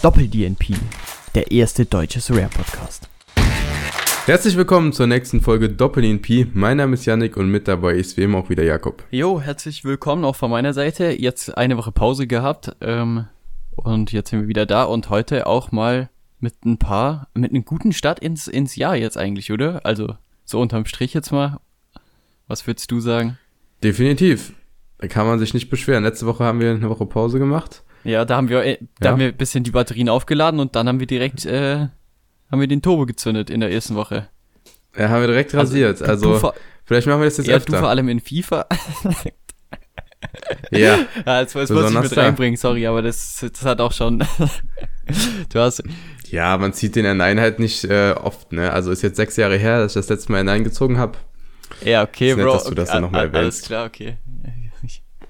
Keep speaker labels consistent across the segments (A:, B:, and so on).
A: Doppel-DNP, der erste deutsche Rare-Podcast.
B: Herzlich willkommen zur nächsten Folge Doppel-DNP. Mein Name ist Yannick und mit dabei ist wie immer auch wieder Jakob.
A: Jo, herzlich willkommen auch von meiner Seite. Jetzt eine Woche Pause gehabt ähm, und jetzt sind wir wieder da und heute auch mal mit ein paar, mit einem guten Start ins, ins Jahr jetzt eigentlich, oder? Also so unterm Strich jetzt mal. Was würdest du sagen?
B: Definitiv. Da kann man sich nicht beschweren. Letzte Woche haben wir eine Woche Pause gemacht.
A: Ja, da haben wir, äh, da
B: Ja.
A: haben wir ein bisschen die Batterien aufgeladen und dann haben wir direkt, äh, haben wir den Turbo gezündet in der ersten Woche.
B: Ja, haben wir direkt rasiert.
A: du-
B: Also,
A: vor,
B: vielleicht machen wir das jetzt
A: ja, du vor
B: öfter.
A: allem in FIFA.
B: Ja,
A: Ja, das, das muss ich mit reinbringen, sorry, aber das, das hat auch schon. du hast.
B: ja, man zieht den N9 halt nicht äh, oft, ne? Also ist jetzt sechs Jahre her, dass ich das letzte Mal N9 gezogen habe.
A: Ja, okay,
B: Ist nett,
A: Bro.
B: dass du das dann
A: okay,
B: noch mal
A: a- Alles
B: erwähnst.
A: klar, okay.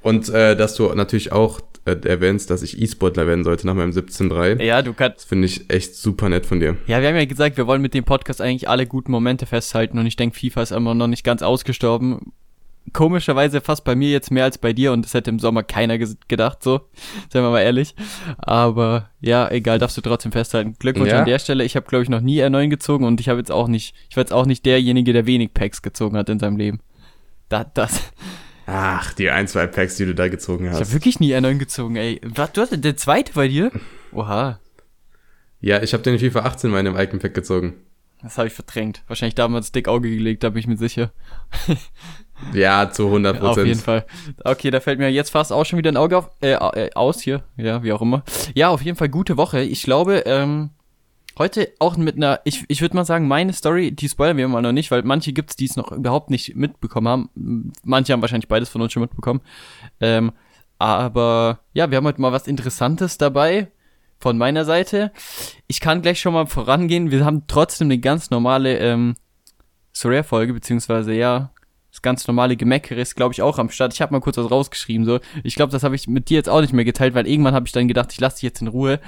B: Und äh, dass du natürlich auch erwähnst, dass ich E-Sportler werden sollte nach meinem 17.3.
A: Ja, du kannst.
B: Das finde ich echt super nett von dir.
A: Ja, wir haben ja gesagt, wir wollen mit dem Podcast eigentlich alle guten Momente festhalten und ich denke, FIFA ist immer noch nicht ganz ausgestorben. Komischerweise fast bei mir jetzt mehr als bei dir und das hätte im Sommer keiner gedacht, so. Seien wir mal ehrlich. Aber ja, egal, darfst du trotzdem festhalten. Glückwunsch
B: Ja.
A: an der Stelle. Ich habe, glaube ich, noch nie R9 gezogen und ich habe jetzt auch nicht, ich war jetzt auch nicht derjenige, der wenig Packs gezogen hat in seinem Leben. Da, das.
B: Ach, die ein, zwei Packs, die du da gezogen
A: Ich habe
B: hast.
A: wirklich nie R9 gezogen, ey. Was, du hast der zweite bei dir? Oha,
B: Ja, ich habe den in FIFA 18 mal in einem Icon Pack gezogen.
A: das habe ich verdrängt. Wahrscheinlich damals dick Auge gelegt, da bin ich mir sicher.
B: Ja, zu 100%
A: Auf jeden
B: Prozent.
A: Fall. Okay, da fällt mir jetzt fast auch schon wieder ein Auge auf, äh, äh, aus hier. Ja, wie auch immer. Ja, auf jeden Fall gute Woche. Ich glaube, ähm, heute auch mit einer, ich, ich würde mal sagen, meine Story, die spoilern wir mal noch nicht, weil manche gibt's, die es noch überhaupt nicht mitbekommen haben. Manche haben wahrscheinlich beides von uns schon mitbekommen. Ähm, aber ja, wir haben heute mal was Interessantes dabei von meiner Seite. Ich kann gleich schon mal vorangehen. Wir haben trotzdem eine ganz normale ähm, Sorare-Folge, beziehungsweise ja, das ganz normale Gemeckere ist, glaube ich, auch am Start. Ich habe mal kurz was rausgeschrieben. so. Ich glaube, das habe ich mit dir jetzt auch nicht mehr geteilt, weil irgendwann habe ich dann gedacht, ich lasse dich jetzt in Ruhe.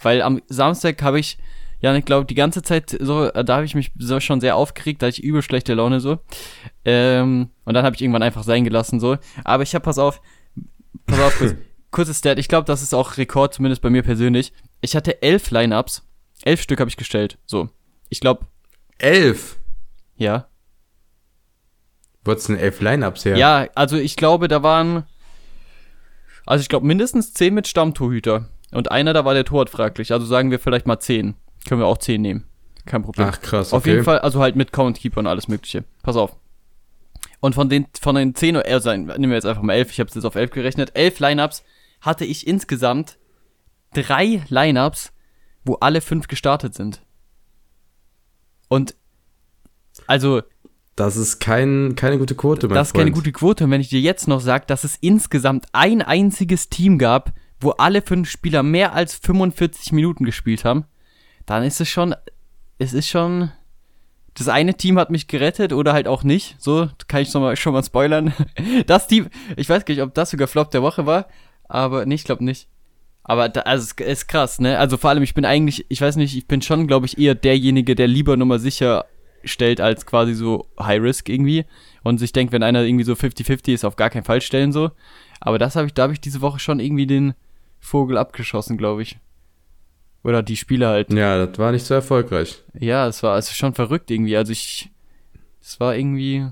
A: Weil am Samstag habe ich, ja, ich glaube, die ganze Zeit so, äh, da habe ich mich so schon sehr aufgeregt, da hatte ich übel schlechte Laune so. Ähm, und dann habe ich irgendwann einfach sein gelassen so. Aber ich habe, pass auf, pass auf, kurz, kurzes Stat. Ich glaube, das ist auch Rekord, zumindest bei mir persönlich. Ich hatte elf Lineups. Elf Stück habe ich gestellt. So. Ich glaube,
B: Elf.
A: ja.
B: Wo hat's denn elf Lineups her?
A: Ja, also ich glaube, da waren. Also ich glaube mindestens 10 mit Stammtorhüter. Und einer, da war der Torwart fraglich. Also sagen wir vielleicht mal 10. Können wir auch 10 nehmen. Kein Problem.
B: Ach krass,
A: Auf
B: okay.
A: jeden Fall, also halt mit Countkeeper und alles mögliche. Pass auf. Und von den, von den 10, oder sein, nehmen wir jetzt einfach mal 11, ich habe es jetzt auf 11 gerechnet. 11 Lineups hatte ich insgesamt drei Lineups, wo alle fünf gestartet sind. Und also
B: Das ist kein, keine gute Quote, mein
A: das ist
B: Freund.
A: keine gute Quote. Und wenn ich dir jetzt noch sage, dass es insgesamt ein einziges Team gab, wo alle fünf Spieler mehr als 45 Minuten gespielt haben, dann ist es schon, es ist schon, das eine Team hat mich gerettet oder halt auch nicht. So, kann ich schon mal, schon mal spoilern. Das Team, ich weiß gar nicht, ob das sogar Flop der Woche war, aber nee, ich glaube nicht. Aber da, also es ist krass, ne? Also vor allem, ich bin eigentlich, ich weiß nicht, ich bin schon, glaube ich, eher derjenige, der lieber Nummer sicher stellt, als quasi so High Risk irgendwie. Und sich denkt, wenn einer irgendwie so 50-50 ist, auf gar keinen Fall stellen so. Aber das habe ich, da habe ich diese Woche schon irgendwie den Vogel abgeschossen, glaube ich. Oder die Spieler halt.
B: Ja, das war nicht so erfolgreich.
A: Ja, es war also schon verrückt irgendwie. Also ich, es war irgendwie.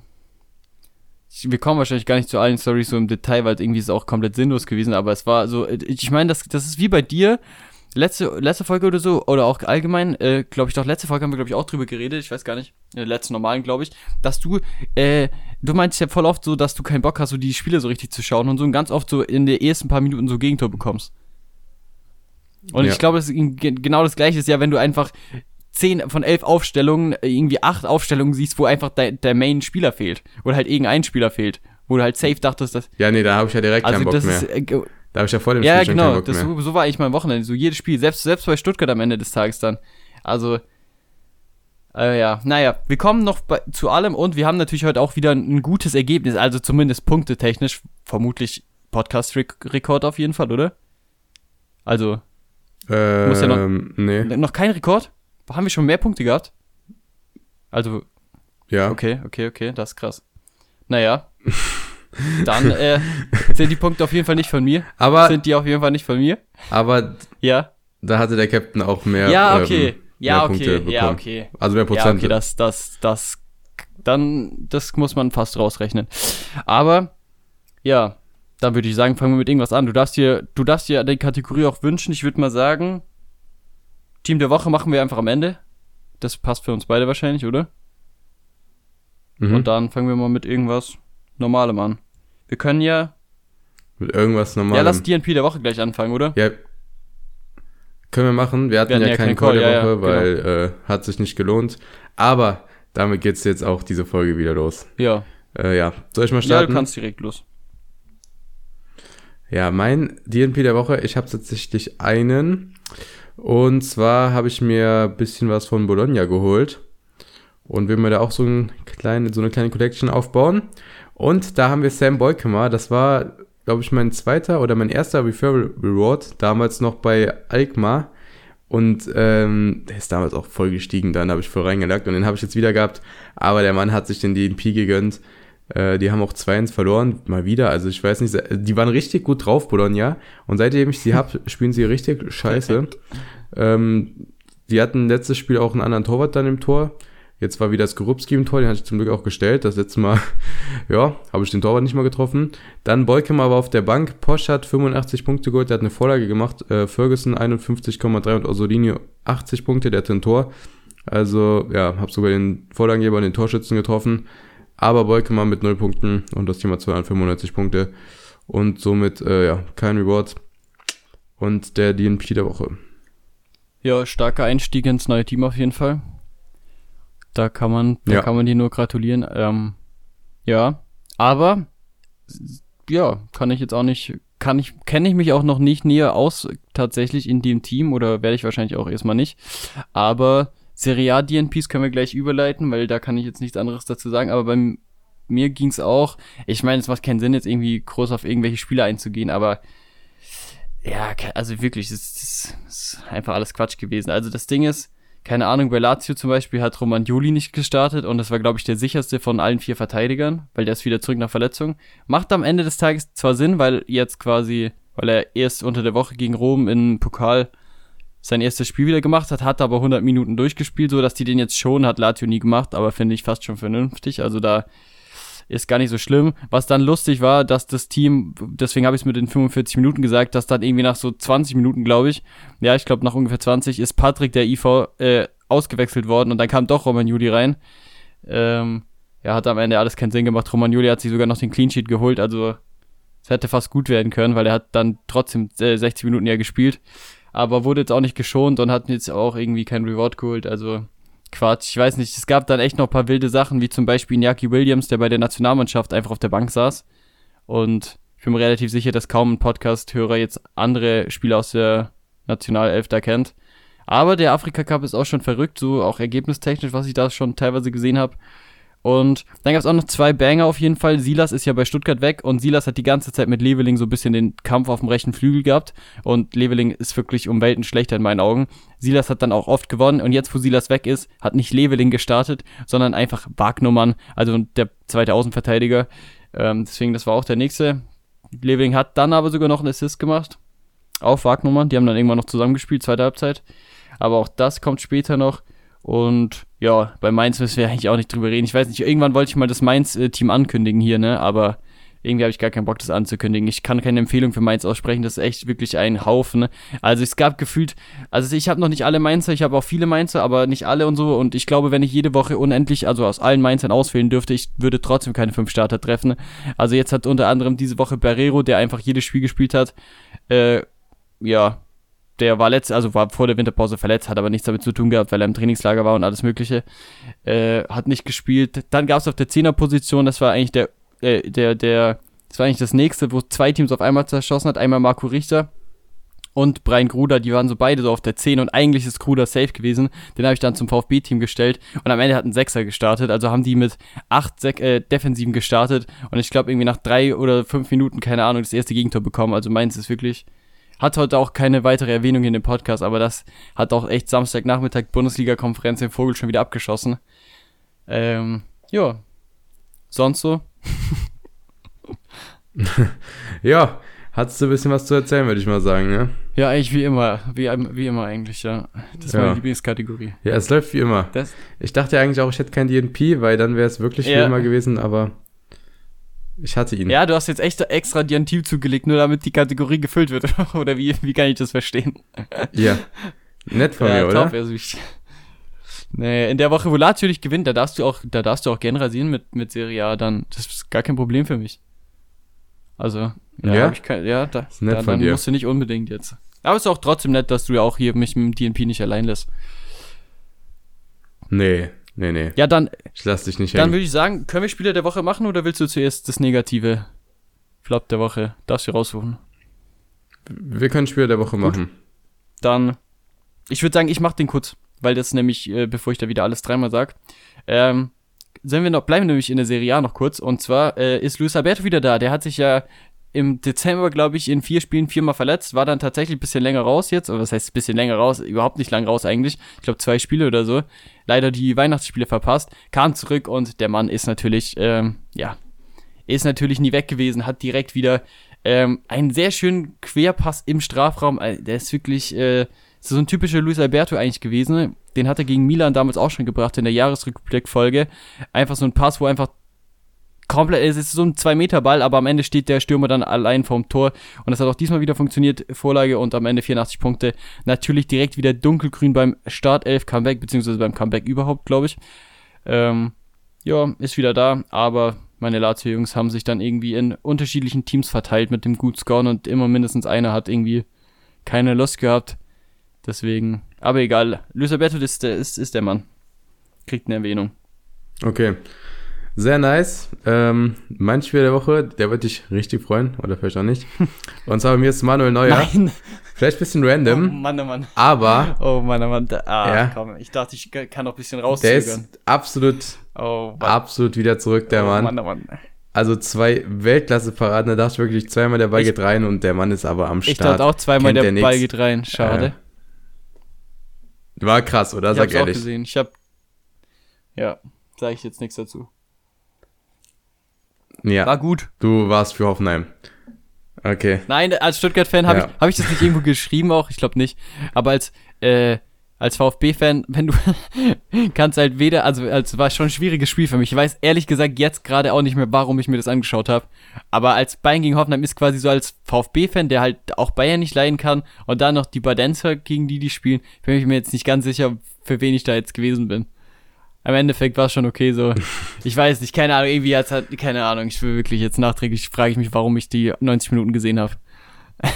A: Ich, wir kommen wahrscheinlich gar nicht zu allen Stories so im Detail, weil irgendwie ist es auch komplett sinnlos gewesen. Aber es war so, ich meine, das, das ist wie bei dir. Letzte, letzte Folge oder so, oder auch allgemein, äh, glaube ich doch, letzte Folge haben wir, glaube ich, auch drüber geredet, ich weiß gar nicht, in der letzten normalen, glaube ich, dass du, äh, du meinst ja voll oft so, dass du keinen Bock hast, so die Spiele so richtig zu schauen und so und ganz oft so in den ersten paar Minuten so Gegentor bekommst. Und
B: Ja.
A: ich glaube, das ist ge- genau das gleiche ist ja, wenn du einfach zehn von elf Aufstellungen, äh, irgendwie acht Aufstellungen siehst, wo einfach der, der Main-Spieler fehlt. Oder halt irgendein Spieler fehlt. Wo du halt safe dachtest, dass.
B: Ja, nee, da habe ich ja direkt
A: Also
B: keinen Bock
A: das
B: mehr.
A: ist. Äh,
B: da habe ich ja vor dem
A: ja,
B: Spiel schon
A: genau.
B: keinen Bock
A: Das,
B: mehr.
A: so, war eigentlich mein Wochenende. So jedes Spiel, selbst, selbst bei Stuttgart am Ende des Tages dann. Also. Äh, ja, naja, wir kommen noch bei, zu allem und wir haben natürlich heute auch wieder ein, ein gutes Ergebnis, also zumindest punktetechnisch, vermutlich Podcast-Rekord auf jeden Fall, oder? Also,
B: Ähm,
A: muss ja noch-
B: nee.
A: noch kein Rekord? Haben wir schon mehr Punkte gehabt? Also,
B: Ja.
A: Okay, okay, okay, das ist krass. Naja. Dann äh, sind die Punkte auf jeden Fall nicht von mir.
B: Aber,
A: Sind die auf jeden Fall nicht von mir.
B: aber
A: Ja.
B: da hatte der Captain auch mehr.
A: Ja, okay.
B: Ähm,
A: ja, okay.
B: Punkte
A: Ja,
B: bekommen.
A: okay.
B: Also mehr
A: Ja,
B: Prozent.
A: okay, das, das, das, dann, das muss man fast rausrechnen. Aber, ja, dann würde ich sagen, fangen wir mit irgendwas an. Du darfst dir, du darfst dir die Kategorie auch wünschen. Ich würde mal sagen, Team der Woche machen wir einfach am Ende. Das passt für uns beide wahrscheinlich, oder?
B: mhm.
A: Und dann fangen wir mal mit irgendwas Normalem an. Wir können ja,
B: Mit irgendwas
A: ja,
B: Normalem.
A: lass DNP der Woche gleich anfangen, oder?
B: Ja. Können wir machen. Wir hatten
A: hatten
B: ja,
A: ja
B: keinen Call
A: Call,
B: der
A: ja,
B: Woche,
A: ja,
B: weil äh, hat sich nicht gelohnt. Aber damit geht's jetzt auch diese Folge wieder los.
A: Ja.
B: Äh, ja, soll ich mal
A: Ja,
B: starten?
A: du kannst direkt los.
B: Ja, mein DNP der Woche, ich habe tatsächlich einen. Und zwar habe ich mir ein bisschen was von Bologna geholt. Und will mir da auch so, ein kleine, so eine kleine Collection aufbauen. Und da haben wir Sam Boykema. Das war, glaube ich, mein zweiter oder mein erster Referral Reward. Damals noch bei Alkmaar. Und ähm, der ist damals auch voll gestiegen. Dann habe ich voll reingelagt. Und den habe ich jetzt wieder gehabt. Aber der Mann hat sich den DNP gegönnt. Äh, die haben auch 2-1 verloren, mal wieder. Also ich weiß nicht, die waren richtig gut drauf, Bologna. Und seitdem ich sie hab, spielen sie richtig scheiße. ähm, die hatten letztes Spiel auch einen anderen Torwart dann im Tor. Jetzt war wieder Skorupski im Tor, den hatte ich zum Glück auch gestellt. Das letzte Mal, ja, habe ich den Torwart nicht mal getroffen. Dann Beukem aber auf der Bank. Posch hat 85 Punkte geholt, der hat eine Vorlage gemacht. Äh, Ferguson 51,3 und Orsolini 80 Punkte, der hat ein Tor. Also, ja, habe sogar den Vorlagengeber und den Torschützen getroffen. Aber Beukemann mit 0 Punkten und das Team hat 295 Punkte. Und somit, äh, ja, kein Reward. Und der DNP der Woche.
A: Ja, starker Einstieg ins neue Team auf jeden Fall. Da kann man, da
B: Ja.
A: kann man dir nur gratulieren. Ähm, ja, aber ja, kann ich jetzt auch nicht, kann ich, kenne ich mich auch noch nicht näher aus tatsächlich in dem Team oder werde ich wahrscheinlich auch erstmal nicht. Aber Serie A DNPs können wir gleich überleiten, weil da kann ich jetzt nichts anderes dazu sagen. Aber bei mir ging's auch. Ich meine, es macht keinen Sinn, jetzt irgendwie groß auf irgendwelche Spieler einzugehen, aber ja, also wirklich, es ist, ist einfach alles Quatsch gewesen. Also das Ding ist, keine Ahnung, bei Lazio zum Beispiel hat Romagnoli nicht gestartet und das war, glaube ich, der sicherste von allen vier Verteidigern, weil der ist wieder zurück nach Verletzung. Macht am Ende des Tages zwar Sinn, weil jetzt quasi, weil er erst unter der Woche gegen Rom in Pokal sein erstes Spiel wieder gemacht hat, hat aber 100 Minuten durchgespielt, so dass die den jetzt schon, hat Lazio nie gemacht, aber finde ich fast schon vernünftig. Also da ist gar nicht so schlimm. Was dann lustig war, dass das Team, deswegen habe ich es mit den 45 Minuten gesagt, dass dann irgendwie nach so 20 Minuten, glaube ich, ja, ich glaube nach ungefähr 20, ist Patrick, der IV, äh, ausgewechselt worden und dann kam doch Romagnoli rein. Ähm, ja, hat am Ende alles keinen Sinn gemacht. Romagnoli hat sich sogar noch den Clean Sheet geholt, also es hätte fast gut werden können, weil er hat dann trotzdem äh, 60 Minuten ja gespielt, aber wurde jetzt auch nicht geschont und hat jetzt auch irgendwie kein Reward geholt, also Quatsch, ich weiß nicht, es gab dann echt noch ein paar wilde Sachen, wie zum Beispiel Iñaki Williams, der bei der Nationalmannschaft einfach auf der Bank saß. Und ich bin mir relativ sicher, dass kaum ein Podcast-Hörer jetzt andere Spieler aus der Nationalelf da kennt. Aber der Afrika Cup ist auch schon verrückt, so auch ergebnistechnisch, was ich da schon teilweise gesehen habe. Und dann gab es auch noch zwei Banger auf jeden Fall. Silas ist ja bei Stuttgart weg und Silas hat die ganze Zeit mit Leveling so ein bisschen den Kampf auf dem rechten Flügel gehabt. Und Leveling ist wirklich um Welten schlechter in meinen Augen. Silas hat dann auch oft gewonnen und jetzt, wo Silas weg ist, hat nicht Leveling gestartet, sondern einfach Wagnummern, also der zweite Außenverteidiger. Ähm, deswegen, das war auch der nächste. Leveling hat dann aber sogar noch einen Assist gemacht auf Wagnummern. Die haben dann irgendwann noch zusammengespielt, zweite Halbzeit. Aber auch das kommt später noch. Und ja, bei Mainz müssen wir eigentlich auch nicht drüber reden. Ich weiß nicht, irgendwann wollte ich mal das Mainz-Team ankündigen hier, ne? Aber irgendwie habe ich gar keinen Bock, das anzukündigen. Ich kann keine Empfehlung für Mainz aussprechen. Das ist echt wirklich ein Haufen. Ne? Also es gab gefühlt, also ich habe noch nicht alle Mainzer, ich habe auch viele Mainzer, aber nicht alle und so. Und ich glaube, wenn ich jede Woche unendlich, also aus allen Mainzern auswählen dürfte, ich würde trotzdem keine fünf Starter treffen. Also jetzt hat unter anderem diese Woche Barrero, der einfach jedes Spiel gespielt hat, äh, ja, der war letzt, also war vor der Winterpause verletzt, hat aber nichts damit zu tun gehabt, weil er im Trainingslager war und alles Mögliche. Äh, hat nicht gespielt. Dann gab es auf der Zehnerposition, das war eigentlich der, äh, der, der, das war eigentlich das nächste, wo zwei Teams auf einmal zerschossen hat. Einmal Marco Richter und Brian Gruder, die waren so beide so auf der 10 und eigentlich ist Gruder safe gewesen. Den habe ich dann zum VfB-Team gestellt und am Ende hat ein Sechser gestartet. Also haben die mit acht Sek äh, Defensiven gestartet und ich glaube irgendwie nach drei oder fünf Minuten, keine Ahnung, das erste Gegentor bekommen. Also meins ist wirklich hat heute auch keine weitere Erwähnung in dem Podcast, aber das hat auch echt Samstagnachmittag Bundesliga-Konferenz im Vogel schon wieder abgeschossen. Ähm, ja. Sonst so?
B: Ja, Hattest du ein bisschen was zu erzählen, würde ich mal sagen, ne?
A: Ja, eigentlich wie immer. Wie, wie immer eigentlich, ja. Das ist
B: Ja.
A: meine Lieblingskategorie.
B: Ja, es läuft wie immer.
A: Das,
B: Ich dachte eigentlich auch, ich hätte kein DNP, weil dann wäre es wirklich wie
A: Ja.
B: immer gewesen, aber ich hatte ihn.
A: ja, du hast jetzt echt extra dir ein Team zugelegt, nur damit die Kategorie gefüllt wird. oder wie, wie kann ich das verstehen?
B: Ja. Nett von mir,
A: top,
B: oder?
A: also ich, nee, in der Woche, wo Lazio dich gewinnt, da darfst du auch, da darfst du auch gern rasieren mit, mit Serie A, dann, das ist gar kein Problem für mich. Also, ja,
B: Ja?
A: ich kein, ja, da,
B: nett
A: da, dann
B: dir.
A: musst du nicht unbedingt jetzt. Aber es ist auch trotzdem nett, dass du ja auch hier mich mit dem DNP nicht allein lässt.
B: Nee, nee, nee.
A: Ja, dann,
B: Ich lass dich nicht
A: dann
B: hängen.
A: würde ich sagen, können wir Spieler der Woche machen oder willst du zuerst das negative Flop der Woche? Darfst du raussuchen.
B: Wir können Spieler der Woche machen.
A: Dann, ich würde sagen, ich mache den kurz, weil das nämlich, äh, bevor ich da wieder alles dreimal sag, ähm, sind wir noch, bleiben wir nämlich in der Serie A noch kurz. Und zwar äh, ist Luis Alberto wieder da. Der hat sich ja im Dezember, glaube ich, in vier Spielen viermal verletzt, war dann tatsächlich ein bisschen länger raus jetzt. Oder was heißt ein bisschen länger raus? Überhaupt nicht lang raus eigentlich. Ich glaube zwei Spiele oder so. Leider die Weihnachtsspiele verpasst. Kam zurück und der Mann ist natürlich, ähm, ja, ist natürlich nie weg gewesen. Hat direkt wieder ähm, einen sehr schönen Querpass im Strafraum. Äh, Der ist wirklich äh, so ein typischer Luis Alberto eigentlich gewesen. Den hat er gegen Milan damals auch schon gebracht in der Jahresrückblickfolge. Einfach so ein Pass, wo einfach komplett, es ist so ein 2-Meter-Ball, aber am Ende steht der Stürmer dann allein vorm Tor. Und das hat auch diesmal wieder funktioniert. Vorlage und am Ende 84 Punkte. Natürlich direkt wieder dunkelgrün beim Startelf-Comeback, beziehungsweise beim Comeback überhaupt, glaube ich. Ähm, ja, ist wieder da, aber meine Lazio-Jungs haben sich dann irgendwie in unterschiedlichen Teams verteilt mit dem gut Scoren und immer mindestens einer hat irgendwie keine Lust gehabt. Deswegen, aber egal. Luis Alberto ist ist, ist der Mann. Kriegt eine Erwähnung.
B: Okay. Sehr nice. Ähm, mein Spieler der Woche, der wird dich richtig freuen, oder vielleicht auch nicht. Und zwar bei mir ist Manuel Neuer.
A: Nein!
B: Vielleicht ein bisschen
A: Oh
B: random,
A: Mann, oh Mann.
B: aber
A: Oh Mann, oh Mann. Da, ah,
B: Ja.
A: komm. Ich dachte, ich kann noch ein bisschen
B: der
A: rauszögern.
B: ist absolut,
A: oh Mann.
B: absolut wieder zurück, der
A: oh
B: Mann.
A: Mann, oh Mann.
B: Also zwei Weltklasse-Paraden, da dachte ich wirklich zweimal der Ball
A: Ich-
B: geht rein und der Mann ist aber am
A: Ich
B: Start.
A: dachte auch zweimal,
B: Kennt
A: der
B: der
A: Ball geht rein. Schade.
B: War krass, oder?
A: ich
B: Sag
A: hab's auch
B: ehrlich.
A: gesehen. Ich hab. Ja, sage ich jetzt nichts dazu.
B: Ja,
A: War gut.
B: du warst für Hoffenheim. Okay.
A: Nein, als Stuttgart-Fan habe
B: Ja.
A: ich, hab ich das nicht irgendwo geschrieben auch, ich glaube nicht. Aber als, äh, als VfB-Fan, wenn du kannst halt weder, also es war schon ein schwieriges Spiel für mich. Ich weiß ehrlich gesagt jetzt gerade auch nicht mehr, warum ich mir das angeschaut habe. Aber als Bayern gegen Hoffenheim ist quasi so als VfB-Fan, der halt auch Bayern nicht leiden kann und dann noch die Badenzer, gegen die die spielen, bin ich mir jetzt nicht ganz sicher, für wen ich da jetzt gewesen bin. Am Endeffekt war es schon okay so. Ich weiß nicht, keine Ahnung, irgendwie hat's halt, keine Ahnung, ich will wirklich jetzt nachträglich, frage ich mich, warum ich die 90 Minuten gesehen habe.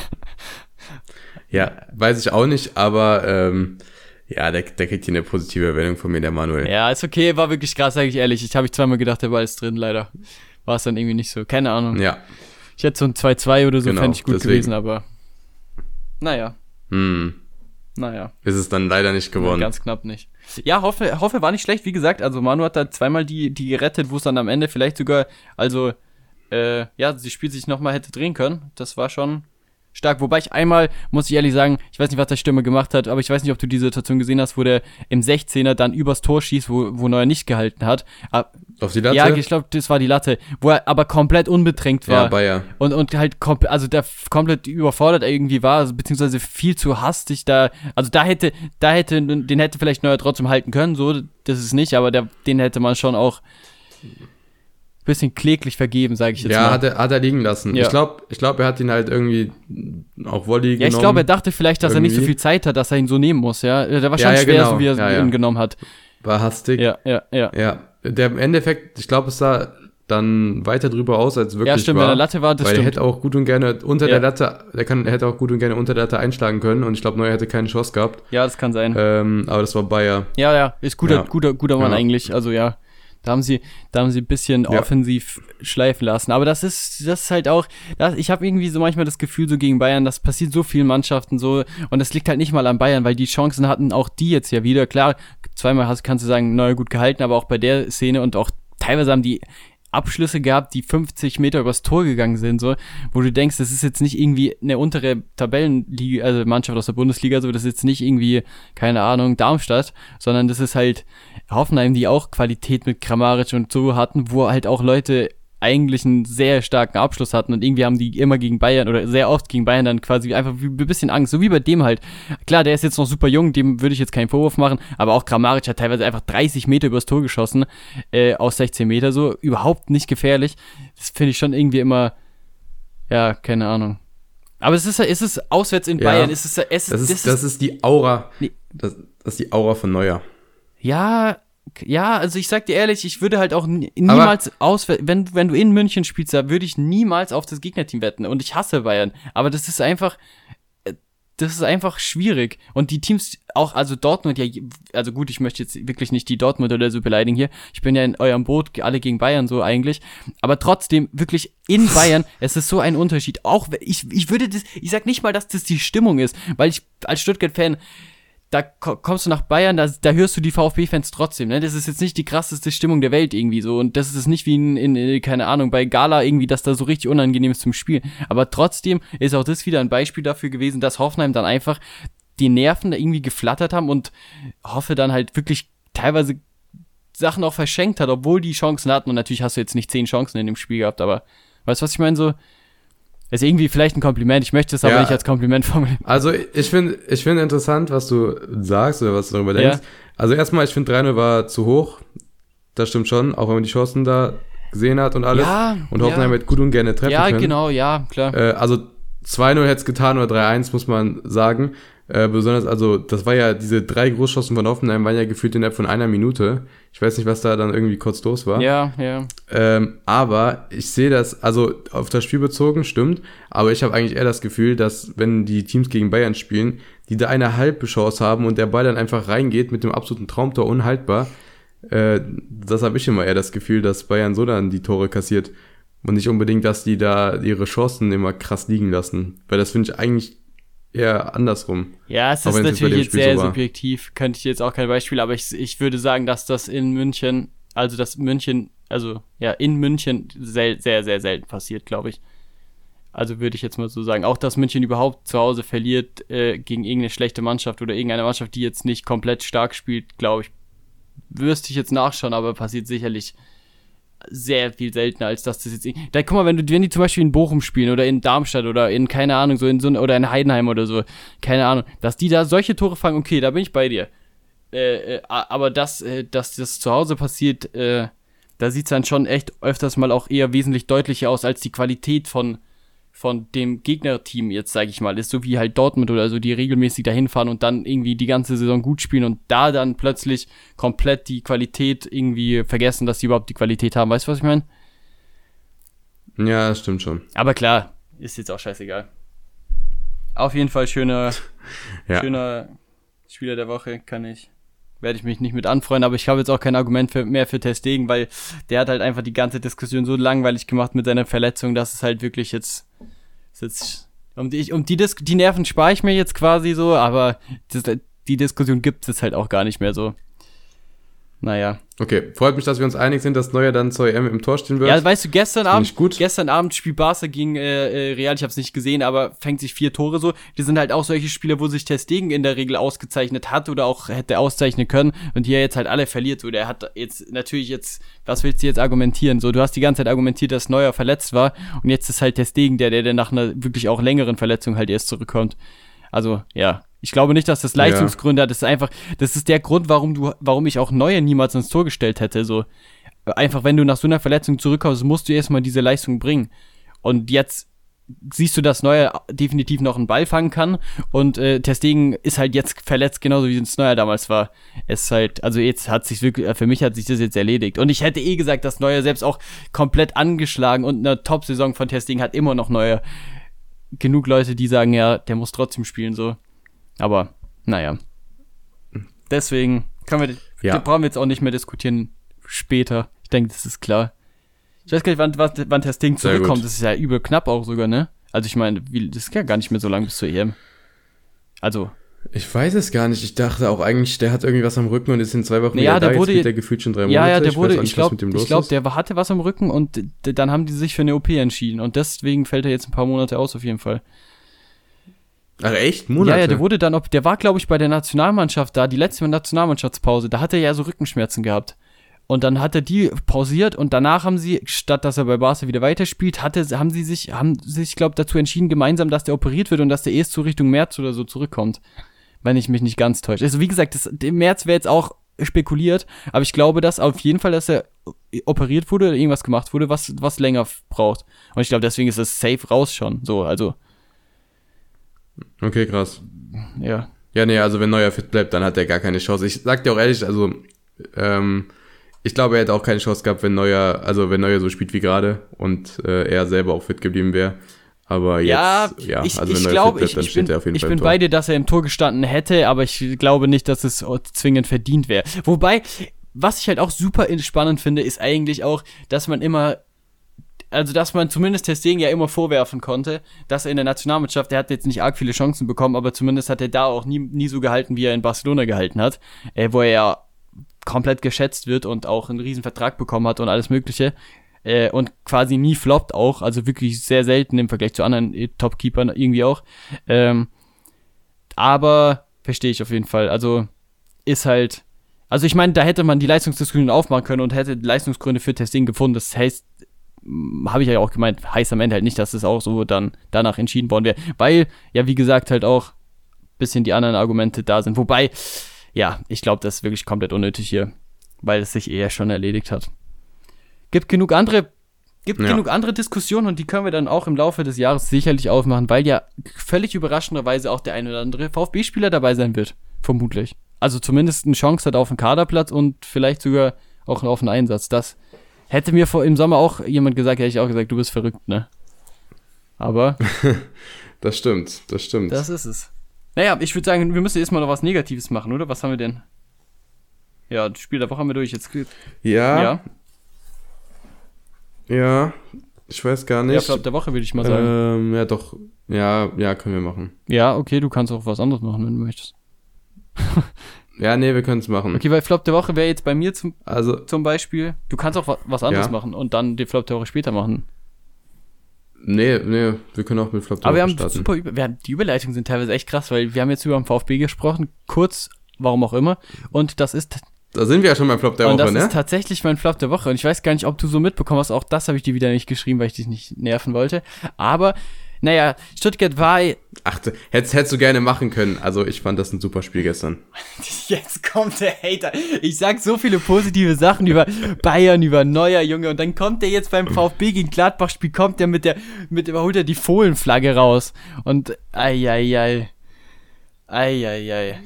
B: Ja, weiß ich auch nicht, aber ähm, ja, der, der kriegt hier eine positive Erwähnung von mir, der Manuel.
A: Ja, ist okay, war wirklich krass, sage ich ehrlich. Ich habe ich zweimal gedacht, der Ball ist drin, leider. War es dann irgendwie nicht so. Keine Ahnung.
B: Ja.
A: Ich hätte so ein 2-2 oder so,
B: Genau,
A: fände ich gut
B: deswegen.
A: gewesen, aber. Naja,
B: Hm.
A: naja.
B: Ist es dann leider nicht gewonnen.
A: Ganz knapp nicht. Ja, hoffe, hoffe war nicht schlecht, wie gesagt. Also Manu hat da zweimal die, die gerettet, wo es dann am Ende vielleicht sogar, also, äh, ja, das Spiel sich nochmal hätte drehen können. Das war schon stark. Wobei ich einmal, muss ich ehrlich sagen, ich weiß nicht, was der Stürmer gemacht hat, aber ich weiß nicht, ob du die Situation gesehen hast, wo der im 16er dann übers Tor schießt, wo, wo Neuer nicht gehalten hat. Ah,
B: Auf die Latte?
A: Ja, ich glaube, das war die Latte, wo er aber komplett unbedrängt war.
B: ja, Bayer.
A: Und, und halt komplett, also der komplett überfordert irgendwie war, also, beziehungsweise viel zu hastig da, also da hätte, da hätte, den hätte vielleicht Neuer trotzdem halten können, so, das ist nicht, aber der, den hätte man schon auch bisschen kläglich vergeben, sage ich jetzt
B: Ja,
A: mal.
B: hat er, hat er liegen lassen.
A: Ja.
B: Ich glaube, ich glaub, er hat ihn halt irgendwie auch Volley
A: ja, ich glaube, er dachte vielleicht, dass er nicht so
B: Irgendwie.
A: viel Zeit hat, dass er ihn so nehmen muss, ja. Der war
B: Ja,
A: schon
B: ja,
A: schwer,
B: genau.
A: so wie er
B: Ja, ja.
A: ihn genommen hat.
B: War hastig.
A: Ja, ja, ja.
B: Ja. Der im Endeffekt, ich glaube, es sah dann weiter drüber aus, als wirklich
A: Ja, stimmt,
B: war.
A: wenn er Latte war, das
B: weil er
A: stimmt.
B: hätte auch gut und gerne unter
A: Ja.
B: der Latte, der kann, er hätte auch gut und gerne unter der Latte einschlagen können und ich glaube, Neuer hätte keine Chance gehabt.
A: Ja, das kann sein.
B: Ähm, aber das war Bayer.
A: Ja, ja, ist guter,
B: Ja.
A: guter, guter Mann
B: Ja.
A: eigentlich. Also ja, da haben sie, da haben sie ein bisschen
B: Ja.
A: offensiv schleifen lassen. Aber das ist, das ist halt auch, das, ich habe irgendwie so manchmal das Gefühl so gegen Bayern, das passiert so vielen Mannschaften so und das liegt halt nicht mal an Bayern, weil die Chancen hatten auch die jetzt ja wieder. Klar, zweimal hast, kannst du sagen, neu gut gehalten, aber auch bei der Szene und auch teilweise haben die Abschlüsse gehabt, die 50 Meter übers Tor gegangen sind, so, wo du denkst, das ist jetzt nicht irgendwie eine untere Tabellenliga, also Mannschaft aus der Bundesliga, so, das ist jetzt nicht irgendwie, keine Ahnung, Darmstadt, sondern das ist halt Hoffenheim, die auch Qualität mit Kramaric und so hatten, wo halt auch Leute eigentlich einen sehr starken Abschluss hatten und irgendwie haben die immer gegen Bayern oder sehr oft gegen Bayern dann quasi einfach ein bisschen Angst, so wie bei dem halt. Klar, der ist jetzt noch super jung, dem würde ich jetzt keinen Vorwurf machen, aber auch Kramaric hat teilweise einfach 30 Meter übers Tor geschossen, äh, aus 16 Meter so, überhaupt nicht gefährlich. Das finde ich schon irgendwie immer, ja, keine Ahnung. Aber es ist, es ist auswärts in
B: Ja.
A: Bayern, es ist, es ist,
B: Das ist, das ist die Aura.
A: Nee.
B: Das, das ist die Aura von Neuer.
A: Ja, ja, also ich sag dir ehrlich, ich würde halt auch nie- niemals aus, wenn, wenn du in München spielst, da würde ich niemals auf das Gegnerteam wetten. Und ich hasse Bayern. Aber das ist einfach, äh, das ist einfach schwierig. Und die Teams, auch, also Dortmund, ja, also gut, ich möchte jetzt wirklich nicht die Dortmund oder so beleidigen hier. Ich bin ja in eurem Boot, alle gegen Bayern so eigentlich. Aber trotzdem, wirklich in Bayern, es ist so ein Unterschied. Auch, ich, ich würde das, ich sag nicht mal, dass das die Stimmung ist, weil ich als Stuttgart-Fan, da ko- kommst du nach Bayern, da, da hörst du die VfB-Fans trotzdem, ne? Das ist jetzt nicht die krasseste Stimmung der Welt irgendwie so. Und das ist nicht wie in, in, in, keine Ahnung, bei Gala irgendwie, dass da so richtig unangenehm ist zum Spielen. Aber trotzdem ist auch das wieder ein Beispiel dafür gewesen, dass Hoffenheim dann einfach die Nerven da irgendwie geflattert haben und hoffe dann halt wirklich teilweise Sachen auch verschenkt hat, obwohl die Chancen hatten. Und natürlich hast du jetzt nicht zehn Chancen in dem Spiel gehabt, aber weißt du, was ich meine? So, ist irgendwie vielleicht ein Kompliment. Ich möchte es aber
B: Ja.
A: nicht als Kompliment formulieren.
B: Also ich finde ich finde interessant, was du sagst oder was du darüber
A: Ja.
B: denkst. Also erstmal, ich finde 3-0 war zu hoch. Das stimmt schon, auch wenn man die Chancen da gesehen hat und alles.
A: Ja,
B: und Hoffenheim
A: ja.
B: hätte gut und gerne treffen
A: Ja,
B: können.
A: genau, ja, klar.
B: Äh, also 2-0 hätte es getan oder 3-1, muss man sagen. Äh, besonders, also das war ja, diese drei Großchancen von Hoffenheim waren ja gefühlt innerhalb von einer Minute. Ich weiß nicht, was da dann irgendwie kurz los war.
A: Ja, ja.
B: Ähm, aber ich sehe das, also auf das Spiel bezogen, stimmt, aber ich habe eigentlich eher das Gefühl, dass wenn die Teams gegen Bayern spielen, die da eine halbe Chance haben und der Ball dann einfach reingeht mit dem absoluten Traumtor unhaltbar, äh, das habe ich immer eher das Gefühl, dass Bayern so dann die Tore kassiert und nicht unbedingt, dass die da ihre Chancen immer krass liegen lassen, weil das finde ich eigentlich eher andersrum.
A: Ja, es ist
B: jetzt
A: natürlich jetzt sehr
B: so
A: subjektiv. Könnte ich jetzt auch kein Beispiel, aber ich, ich würde sagen, dass das in München, also dass München, also ja, in München sel sehr, sehr selten passiert, glaube ich. Also würde ich jetzt mal so sagen. Auch, dass München überhaupt zu Hause verliert äh, gegen irgendeine schlechte Mannschaft oder irgendeine Mannschaft, die jetzt nicht komplett stark spielt, glaube ich, wirst ich jetzt nachschauen, aber passiert sicherlich sehr viel seltener, als dass das jetzt. Da guck mal, wenn du, wenn die zum Beispiel in Bochum spielen oder in Darmstadt oder in, keine Ahnung, so in so oder in Heidenheim oder so, keine Ahnung, dass die da solche Tore fangen, okay, da bin ich bei dir. Äh, äh, aber dass, äh, dass das zu Hause passiert, äh, da sieht's dann schon echt öfters mal auch eher wesentlich deutlicher aus, als die Qualität von, von dem Gegnerteam jetzt, sage ich mal, ist so wie halt Dortmund oder so, die regelmäßig dahin fahren und dann irgendwie die ganze Saison gut spielen und da dann plötzlich komplett die Qualität irgendwie vergessen, dass sie überhaupt die Qualität haben. Weißt du, was ich meine?
B: Ja, das stimmt schon.
A: Aber klar, ist jetzt auch scheißegal. Auf jeden Fall schöner,
B: Ja.
A: schöner Spieler der Woche, kann ich. Werde ich mich nicht mit anfreuen, aber ich habe jetzt auch kein Argument für, mehr für Testegen, weil der hat halt einfach die ganze Diskussion so langweilig gemacht mit seiner Verletzung, dass es halt wirklich jetzt, ist jetzt um die, um die, Dis die Nerven spare ich mir jetzt quasi so, aber das, die Diskussion gibt es halt auch gar nicht mehr so. Naja.
B: Okay, freut mich, dass wir uns einig sind, dass Neuer dann zur EM im Tor stehen wird.
A: Ja, weißt du, gestern Abend,
B: gut.
A: gestern Abend spielt Barca gegen äh, äh, Real, ich habe es nicht gesehen, aber fängt sich vier Tore so. Die sind halt auch solche Spieler, wo sich Testegen in der Regel ausgezeichnet hat oder auch hätte auszeichnen können und die er jetzt halt alle verliert. So, der hat jetzt natürlich jetzt, was willst du jetzt argumentieren? So, du hast die ganze Zeit argumentiert, dass Neuer verletzt war und jetzt ist halt Testegen der, der, der nach einer wirklich auch längeren Verletzung halt erst zurückkommt. Also, ja. Ich glaube nicht, dass das Leistungsgründe hat. Das ist einfach, das ist der Grund, warum du, warum ich auch Neuer niemals ins Tor gestellt hätte. So, einfach wenn du nach so einer Verletzung zurückkommst, musst du erstmal diese Leistung bringen. Und jetzt siehst du, dass Neuer definitiv noch einen Ball fangen kann und äh, Testegen ist halt jetzt verletzt, genauso wie es Neuer damals war. Es ist halt, also jetzt hat sich wirklich, für mich hat sich das jetzt erledigt. Und ich hätte eh gesagt, dass Neuer selbst auch komplett angeschlagen und eine Top-Saison von Testegen hat immer noch Neuer. Genug Leute, die sagen, ja, der muss trotzdem spielen, so. Aber, naja. Deswegen können wir,
B: Ja.
A: brauchen wir jetzt auch nicht mehr diskutieren später. Ich denke, das ist klar. Ich weiß gar nicht, wann, wann, wann Testing
B: Sehr
A: zurückkommt. Das ist ja übel knapp auch sogar, ne? Also ich meine, das ist ja gar nicht mehr so lang bis zur EM. Also,
B: Ich weiß es gar nicht. Ich dachte auch eigentlich, der hat irgendwie was am Rücken und ist in zwei Wochen
A: Ja,
B: wieder
A: der
B: da.
A: wurde-
B: der gefühlt schon drei Monate.
A: ja, ja, der
B: weiß
A: wurde, ich glaube, ich
B: ist.
A: der hatte was am Rücken und dann haben die sich für eine OP entschieden und deswegen fällt er jetzt ein paar Monate aus auf jeden Fall.
B: Ach echt? Monate?
A: Ja, ja, der wurde dann, ob der war, glaube ich, bei der Nationalmannschaft da, die letzte Nationalmannschaftspause, da hat er ja so Rückenschmerzen gehabt. Und dann hat er die pausiert und danach haben sie, statt dass er bei Barca wieder weiterspielt, hatte, haben sie sich, haben sich, glaube dazu entschieden, gemeinsam, dass der operiert wird und dass der erst zur Richtung März oder so zurückkommt. Wenn ich mich nicht ganz täusche. Also wie gesagt, das, der März wäre jetzt auch spekuliert, aber ich glaube, dass auf jeden Fall, dass er operiert wurde oder irgendwas gemacht wurde, was, was länger braucht. Und ich glaube, deswegen ist es safe raus schon. So, also.
B: Okay, krass.
A: Ja.
B: Ja, nee, also wenn Neuer fit bleibt, dann hat er gar keine Chance. Ich sag dir auch ehrlich, also ähm, ich glaube, er hätte auch keine Chance gehabt, wenn Neuer, also wenn Neuer so spielt wie gerade und äh, er selber auch fit geblieben wäre. Aber jetzt,
A: ja,
B: ja
A: ich,
B: also
A: ich
B: wenn Neuer
A: glaube,
B: fit
A: ich,
B: bleibt, dann
A: ich bin,
B: er auf jeden
A: ich
B: Fall
A: bin bei dir, dass er im Tor gestanden hätte, aber ich glaube nicht, dass es zwingend verdient wäre. Wobei, was ich halt auch super spannend finde, ist eigentlich auch, dass man immer also dass man zumindest Testing ja immer vorwerfen konnte, dass er in der Nationalmannschaft, der hat jetzt nicht arg viele Chancen bekommen, aber zumindest hat er da auch nie, nie so gehalten, wie er in Barcelona gehalten hat, äh, wo er ja komplett geschätzt wird und auch einen riesen Vertrag bekommen hat und alles mögliche äh, und quasi nie floppt auch, also wirklich sehr selten im Vergleich zu anderen äh, Topkeepern irgendwie auch. Ähm, aber verstehe ich auf jeden Fall, also ist halt also ich meine, da hätte man die Leistungsdiskussion aufmachen können und hätte Leistungsgründe für Testing gefunden. Das heißt, habe ich ja auch gemeint, heißt am Ende halt nicht, dass es auch so dann danach entschieden worden wäre. Weil, ja, wie gesagt, halt auch ein bisschen die anderen Argumente da sind. Wobei, ja, ich glaube, das ist wirklich komplett unnötig hier, weil es sich eher schon erledigt hat. Gibt genug andere, gibt
B: Ja.
A: genug andere Diskussionen und die können wir dann auch im Laufe des Jahres sicherlich aufmachen, weil ja völlig überraschenderweise auch der ein oder andere VfB-Spieler dabei sein wird. Vermutlich. Also zumindest eine Chance hat auf einen Kaderplatz und vielleicht sogar auch auf einen Einsatz. Das hätte mir vor im Sommer auch jemand gesagt, hätte ich auch gesagt, du bist verrückt, ne? Aber
B: Das stimmt, das stimmt.
A: das ist es. Naja, ich würde sagen, wir müssen erstmal noch was Negatives machen, oder? Was haben wir denn? Ja, das Spiel der Woche haben wir durch. Jetzt
B: ja,
A: ja,
B: ja, ich weiß gar
A: ja
B: nicht.
A: Flop der Woche würde ich mal sagen.
B: ähm, ja, doch. Ja, ja, können wir machen.
A: Ja, okay, du kannst auch was anderes machen, wenn du möchtest.
B: Ja, nee, wir können es machen.
A: Okay, weil Flop der Woche wäre jetzt bei mir zum,
B: Also,
A: zum Beispiel. Du kannst auch wa was anderes
B: Ja.
A: machen und dann den Flop der Woche später machen.
B: nee, nee, wir können auch mit Flop der
A: Aber wir
B: Woche
A: haben
B: starten.
A: super, wir haben, die Überleitungen sind teilweise echt krass, weil wir haben jetzt über den VfB gesprochen, kurz, warum auch immer. Und das ist
B: Da sind wir ja schon beim Flop der
A: und
B: Woche,
A: das
B: ne?
A: ist tatsächlich mein Flop der Woche. Und ich weiß gar nicht, ob du so mitbekommen hast. Auch das habe ich dir wieder nicht geschrieben, weil ich dich nicht nerven wollte. Aber, naja, Stuttgart war.
B: Ach, hättest, hättest du gerne machen können. Also, ich fand das ein super Spiel gestern.
A: Jetzt kommt der Hater. Ich sag so viele positive Sachen über Bayern, über Neuer, Junge. Und dann kommt der jetzt beim VfB gegen Gladbach-Spiel, kommt der mit der, mit, überholt er die Fohlenflagge raus. Und, ei, ei.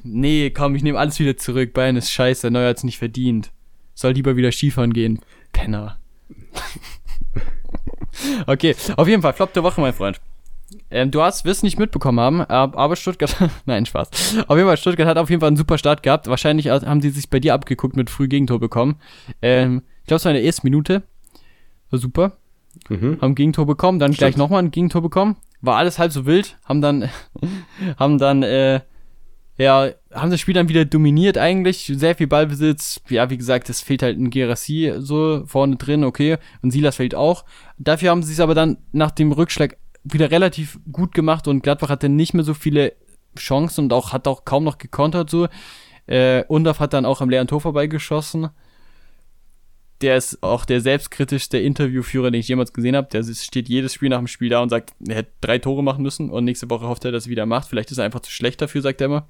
A: Nee, komm, ich nehme alles wieder zurück. Bayern ist scheiße, Neuer hat's nicht verdient. Soll lieber wieder Skifahren gehen. Penner. okay, auf jeden Fall, Flop der Woche, mein Freund. Ähm, du hast, wirst nicht mitbekommen haben, ab- aber Stuttgart, nein, Spaß. Auf jeden Fall, Stuttgart hat auf jeden Fall einen super Start gehabt. Wahrscheinlich haben sie sich bei dir abgeguckt mit früh Gegentor bekommen. Ähm, ich glaube, es war in der ersten Minute. War super.
B: Mhm.
A: Haben Gegentor bekommen, dann gleich
B: Stimmt.
A: nochmal ein Gegentor bekommen. War alles halb so wild. Haben dann, haben dann, äh, ja, haben das Spiel dann wieder dominiert eigentlich. Sehr viel Ballbesitz. Ja, wie gesagt, es fehlt halt ein Gerassi so vorne drin, okay. Und Silas fehlt auch. Dafür haben sie es aber dann nach dem Rückschlag wieder relativ gut gemacht und Gladbach hatte nicht mehr so viele Chancen und auch hat auch kaum noch gekontert so. Äh, Undorf hat dann auch am leeren Tor vorbeigeschossen. Der ist auch der selbstkritischste Interviewführer, den ich jemals gesehen habe. Der steht jedes Spiel nach dem Spiel da und sagt, er hätte drei Tore machen müssen und nächste Woche hofft er, dass er wieder macht. Vielleicht ist er einfach zu schlecht dafür, sagt er immer.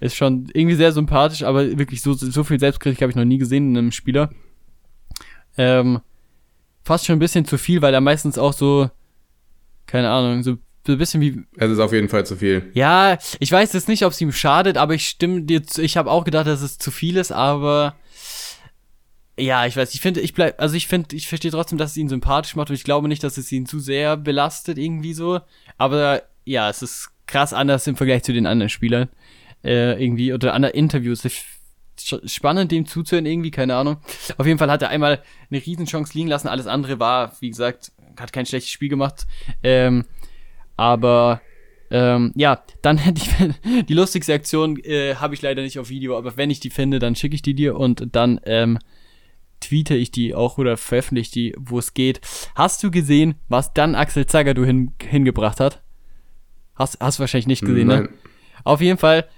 A: Ist schon irgendwie sehr sympathisch, aber wirklich so, so viel Selbstkritik habe ich noch nie gesehen in einem Spieler. Ähm, fast schon ein bisschen zu viel, weil er meistens auch so, keine Ahnung, so, ein bisschen wie,
B: Es ist auf jeden Fall zu viel.
A: ja, ich weiß jetzt nicht, ob es ihm schadet, aber ich stimme dir zu. Ich habe auch gedacht, dass es zu viel ist, aber ja, ich weiß, ich finde, ich bleib, also ich finde, ich verstehe trotzdem, dass es ihn sympathisch macht und ich glaube nicht, dass es ihn zu sehr belastet irgendwie so. Aber ja, es ist krass anders im Vergleich zu den anderen Spielern äh, irgendwie oder anderen Interviews. Ich, spannend dem zuzuhören irgendwie, keine Ahnung. Auf jeden Fall hat er einmal eine Riesenchance liegen lassen. Alles andere war, wie gesagt, hat kein schlechtes Spiel gemacht. Ähm, aber ähm, ja, dann die, die lustigste Aktion äh, habe ich leider nicht auf Video, aber wenn ich die finde, dann schicke ich die dir und dann ähm, tweete ich die auch oder veröffentliche die, wo es geht. Hast du gesehen, was dann Axel Zagadou hin, hingebracht hat? Hast, hast du wahrscheinlich nicht gesehen, ne?
B: Nein.
A: Auf jeden Fall.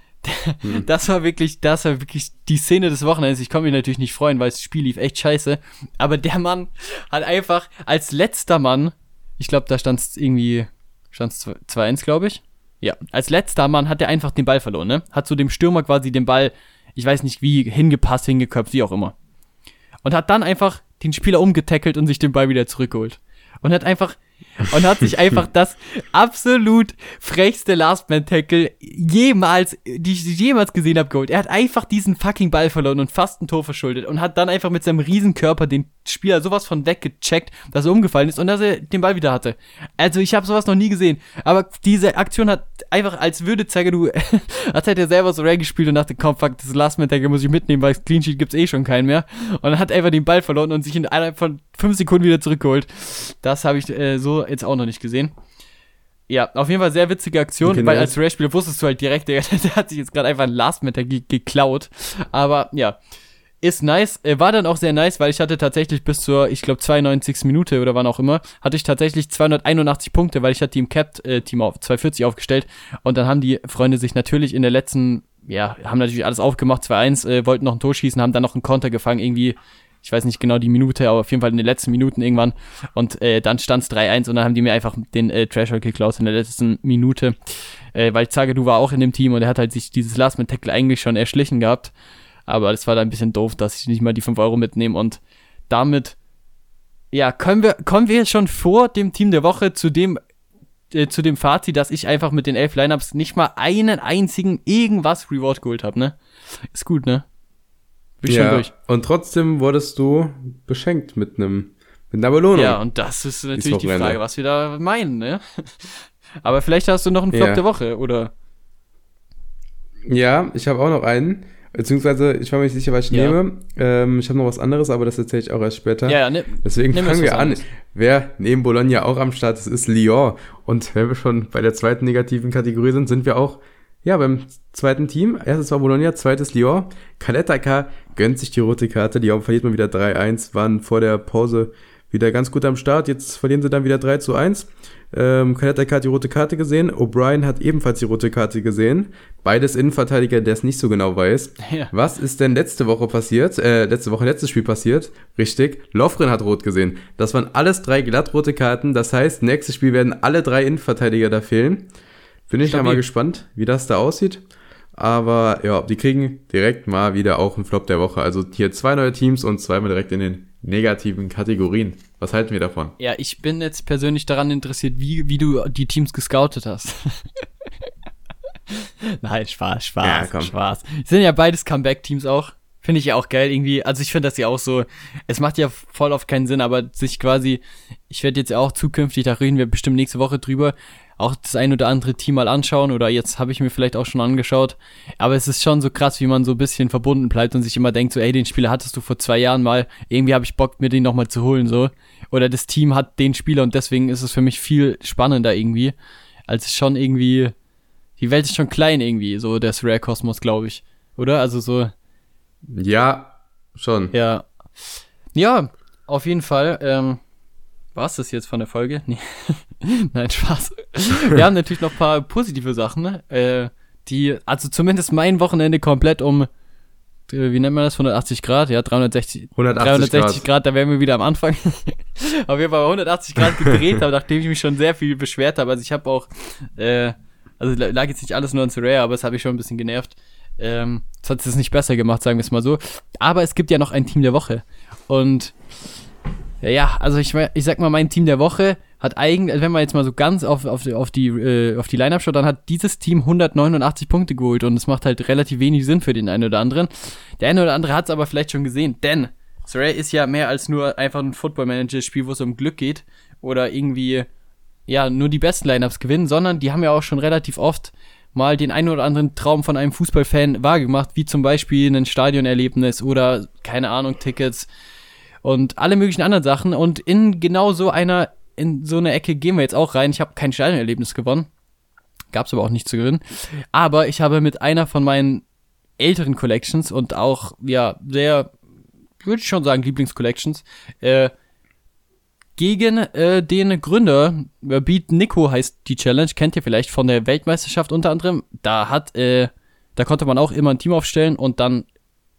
A: Das war wirklich, das war wirklich die Szene des Wochenends. Ich konnte mich natürlich nicht freuen, weil das Spiel lief echt scheiße. Aber der Mann hat einfach als letzter Mann, ich glaube, da stand es irgendwie, stand es 2-1, glaube ich. Ja, als letzter Mann hat er einfach den Ball verloren, ne? Hat so dem Stürmer quasi den Ball, ich weiß nicht wie, hingepasst, hingeköpft, wie auch immer. Und hat dann einfach den Spieler umgetackelt und sich den Ball wieder zurückgeholt. Und hat einfach und hat sich einfach das absolut frechste Last-Man-Tackle jemals, die ich jemals gesehen habe, geholt. Er hat einfach diesen fucking Ball verloren und fast ein Tor verschuldet und hat dann einfach mit seinem Riesenkörper den Spieler sowas von weggecheckt, dass er umgefallen ist und dass er den Ball wieder hatte. Also ich habe sowas noch nie gesehen. Aber diese Aktion hat einfach als würde zeigen, du, als hätte er selber so Ray gespielt und dachte, komm, fuck, das Last-Man-Tackle muss ich mitnehmen, weil Clean Sheet gibt's eh schon keinen mehr. Und hat einfach den Ball verloren und sich in einer von fünf Sekunden wieder zurückgeholt. Das habe ich äh, so jetzt auch noch nicht gesehen. Ja, auf jeden Fall sehr witzige Aktion, okay, weil als Ray-Spieler wusstest du halt direkt, der, der hat sich jetzt gerade einfach ein Last-Man-Tackle geklaut. Aber ja, ist nice. Äh, war dann auch sehr nice, weil ich hatte tatsächlich bis zur, ich glaube, 92. Minute oder wann auch immer, hatte ich tatsächlich 281 Punkte, weil ich hatte die im Cap-Team auf 240 aufgestellt. Und dann haben die Freunde sich natürlich in der letzten, ja, haben natürlich alles aufgemacht, 2-1, äh, wollten noch ein Tor schießen, haben dann noch einen Konter gefangen, irgendwie, ich weiß nicht genau die Minute, aber auf jeden Fall in den letzten Minuten irgendwann. Und äh, dann stand es 3-1 und dann haben die mir einfach den äh, Trasher geklaut in der letzten Minute. Äh, weil ich sage, du war auch in dem Team und er hat halt sich dieses Last-Man-Tackle eigentlich schon erschlichen gehabt. Aber das war dann ein bisschen doof, dass ich nicht mal die 5 Euro mitnehme und damit, ja, können wir, kommen wir jetzt schon vor dem Team der Woche zu dem, äh, zu dem Fazit, dass ich einfach mit den elf Lineups nicht mal einen einzigen irgendwas Reward geholt habe, ne? Ist gut, ne?
B: Bin ja, schon durch. Und trotzdem wurdest du beschenkt mit einem mit einer Belohnung.
A: Ja, und das ist natürlich die Frage, was wir da meinen, ne? Aber vielleicht hast du noch einen Flop ja. der Woche, oder?
B: Ja, ich habe auch noch einen. Beziehungsweise, ich war mir nicht sicher, was ich ja. nehme. Ähm, ich habe noch was anderes, aber das erzähle ich auch erst später. Ja, ja, ne, Deswegen fangen wir an. Wer neben Bologna auch am Start ist, ist Lyon. Und wenn wir schon bei der zweiten negativen Kategorie sind, sind wir auch ja, beim zweiten Team. Erstes war Bologna, zweites Lyon. Kaletaka gönnt sich die rote Karte. Lyon verliert mal wieder 3-1, waren vor der Pause wieder ganz gut am Start. Jetzt verlieren sie dann wieder 3 zu 1. Ähm, Kanetta hat die rote Karte gesehen. O'Brien hat ebenfalls die rote Karte gesehen. Beides Innenverteidiger, der es nicht so genau weiß. Ja. Was ist denn letzte Woche passiert? Äh, letzte Woche, letztes Spiel passiert? Richtig. Lofren hat rot gesehen. Das waren alles drei glattrote Karten. Das heißt, nächstes Spiel werden alle drei Innenverteidiger da fehlen. Bin ich da mal gespannt, wie das da aussieht. Aber ja, die kriegen direkt mal wieder auch einen Flop der Woche. Also hier zwei neue Teams und zweimal direkt in den negativen Kategorien. Was halten wir davon?
A: Ja, ich bin jetzt persönlich daran interessiert, wie, wie du die Teams gescoutet hast. Nein, Spaß, Spaß, ja, komm. Spaß. Sind ja beides Comeback-Teams auch. Finde ich ja auch geil irgendwie. Also ich finde das ja auch so, es macht ja voll auf keinen Sinn, aber sich quasi, ich werde jetzt auch zukünftig, da reden wir bestimmt nächste Woche drüber, auch das ein oder andere Team mal anschauen oder jetzt habe ich mir vielleicht auch schon angeschaut. Aber es ist schon so krass, wie man so ein bisschen verbunden bleibt und sich immer denkt, so, ey, den Spieler hattest du vor zwei Jahren mal, irgendwie habe ich Bock, mir den nochmal zu holen, so. Oder das Team hat den Spieler und deswegen ist es für mich viel spannender irgendwie, als schon irgendwie, die Welt ist schon klein irgendwie, so der Rare-Kosmos, glaube ich. Oder? Also so.
B: Ja, schon.
A: Ja. Ja, auf jeden Fall. Ähm, war es das jetzt von der Folge? Nee. Nein, Spaß. Wir haben natürlich noch ein paar positive Sachen, ne? äh, die, also zumindest mein Wochenende komplett um, äh, wie nennt man das, 180 Grad? Ja, 360, 180 360 Grad. Grad, da wären wir wieder am Anfang. Auf jeden Fall 180 Grad gedreht habe, nachdem ich mich schon sehr viel beschwert habe. Also ich habe auch, äh, also lag jetzt nicht alles nur an Rare, aber es habe ich schon ein bisschen genervt. Ähm, das hat es nicht besser gemacht, sagen wir es mal so. Aber es gibt ja noch ein Team der Woche. Und ja, also ich, ich sag mal, mein Team der Woche hat eigentlich, wenn man jetzt mal so ganz auf, auf, auf die, äh, die Line-Up schaut, dann hat dieses Team 189 Punkte geholt und es macht halt relativ wenig Sinn für den einen oder anderen. Der eine oder andere hat es aber vielleicht schon gesehen, denn Soraya ist ja mehr als nur einfach ein Football-Manager-Spiel, wo es um Glück geht oder irgendwie, ja, nur die besten Lineups gewinnen, sondern die haben ja auch schon relativ oft mal den einen oder anderen Traum von einem Fußballfan wahrgemacht, wie zum Beispiel ein Stadionerlebnis oder, keine Ahnung, Tickets und alle möglichen anderen Sachen. Und in genau so einer, in so eine Ecke gehen wir jetzt auch rein. Ich habe kein Stadionerlebnis gewonnen. Gab es aber auch nicht zu gewinnen. Aber ich habe mit einer von meinen älteren Collections und auch, ja, sehr, würde ich schon sagen, Lieblingscollections, äh, gegen äh, den Gründer, äh, Beat Nico heißt die Challenge, kennt ihr vielleicht von der Weltmeisterschaft unter anderem. Da hat äh, Da konnte man auch immer ein Team aufstellen und dann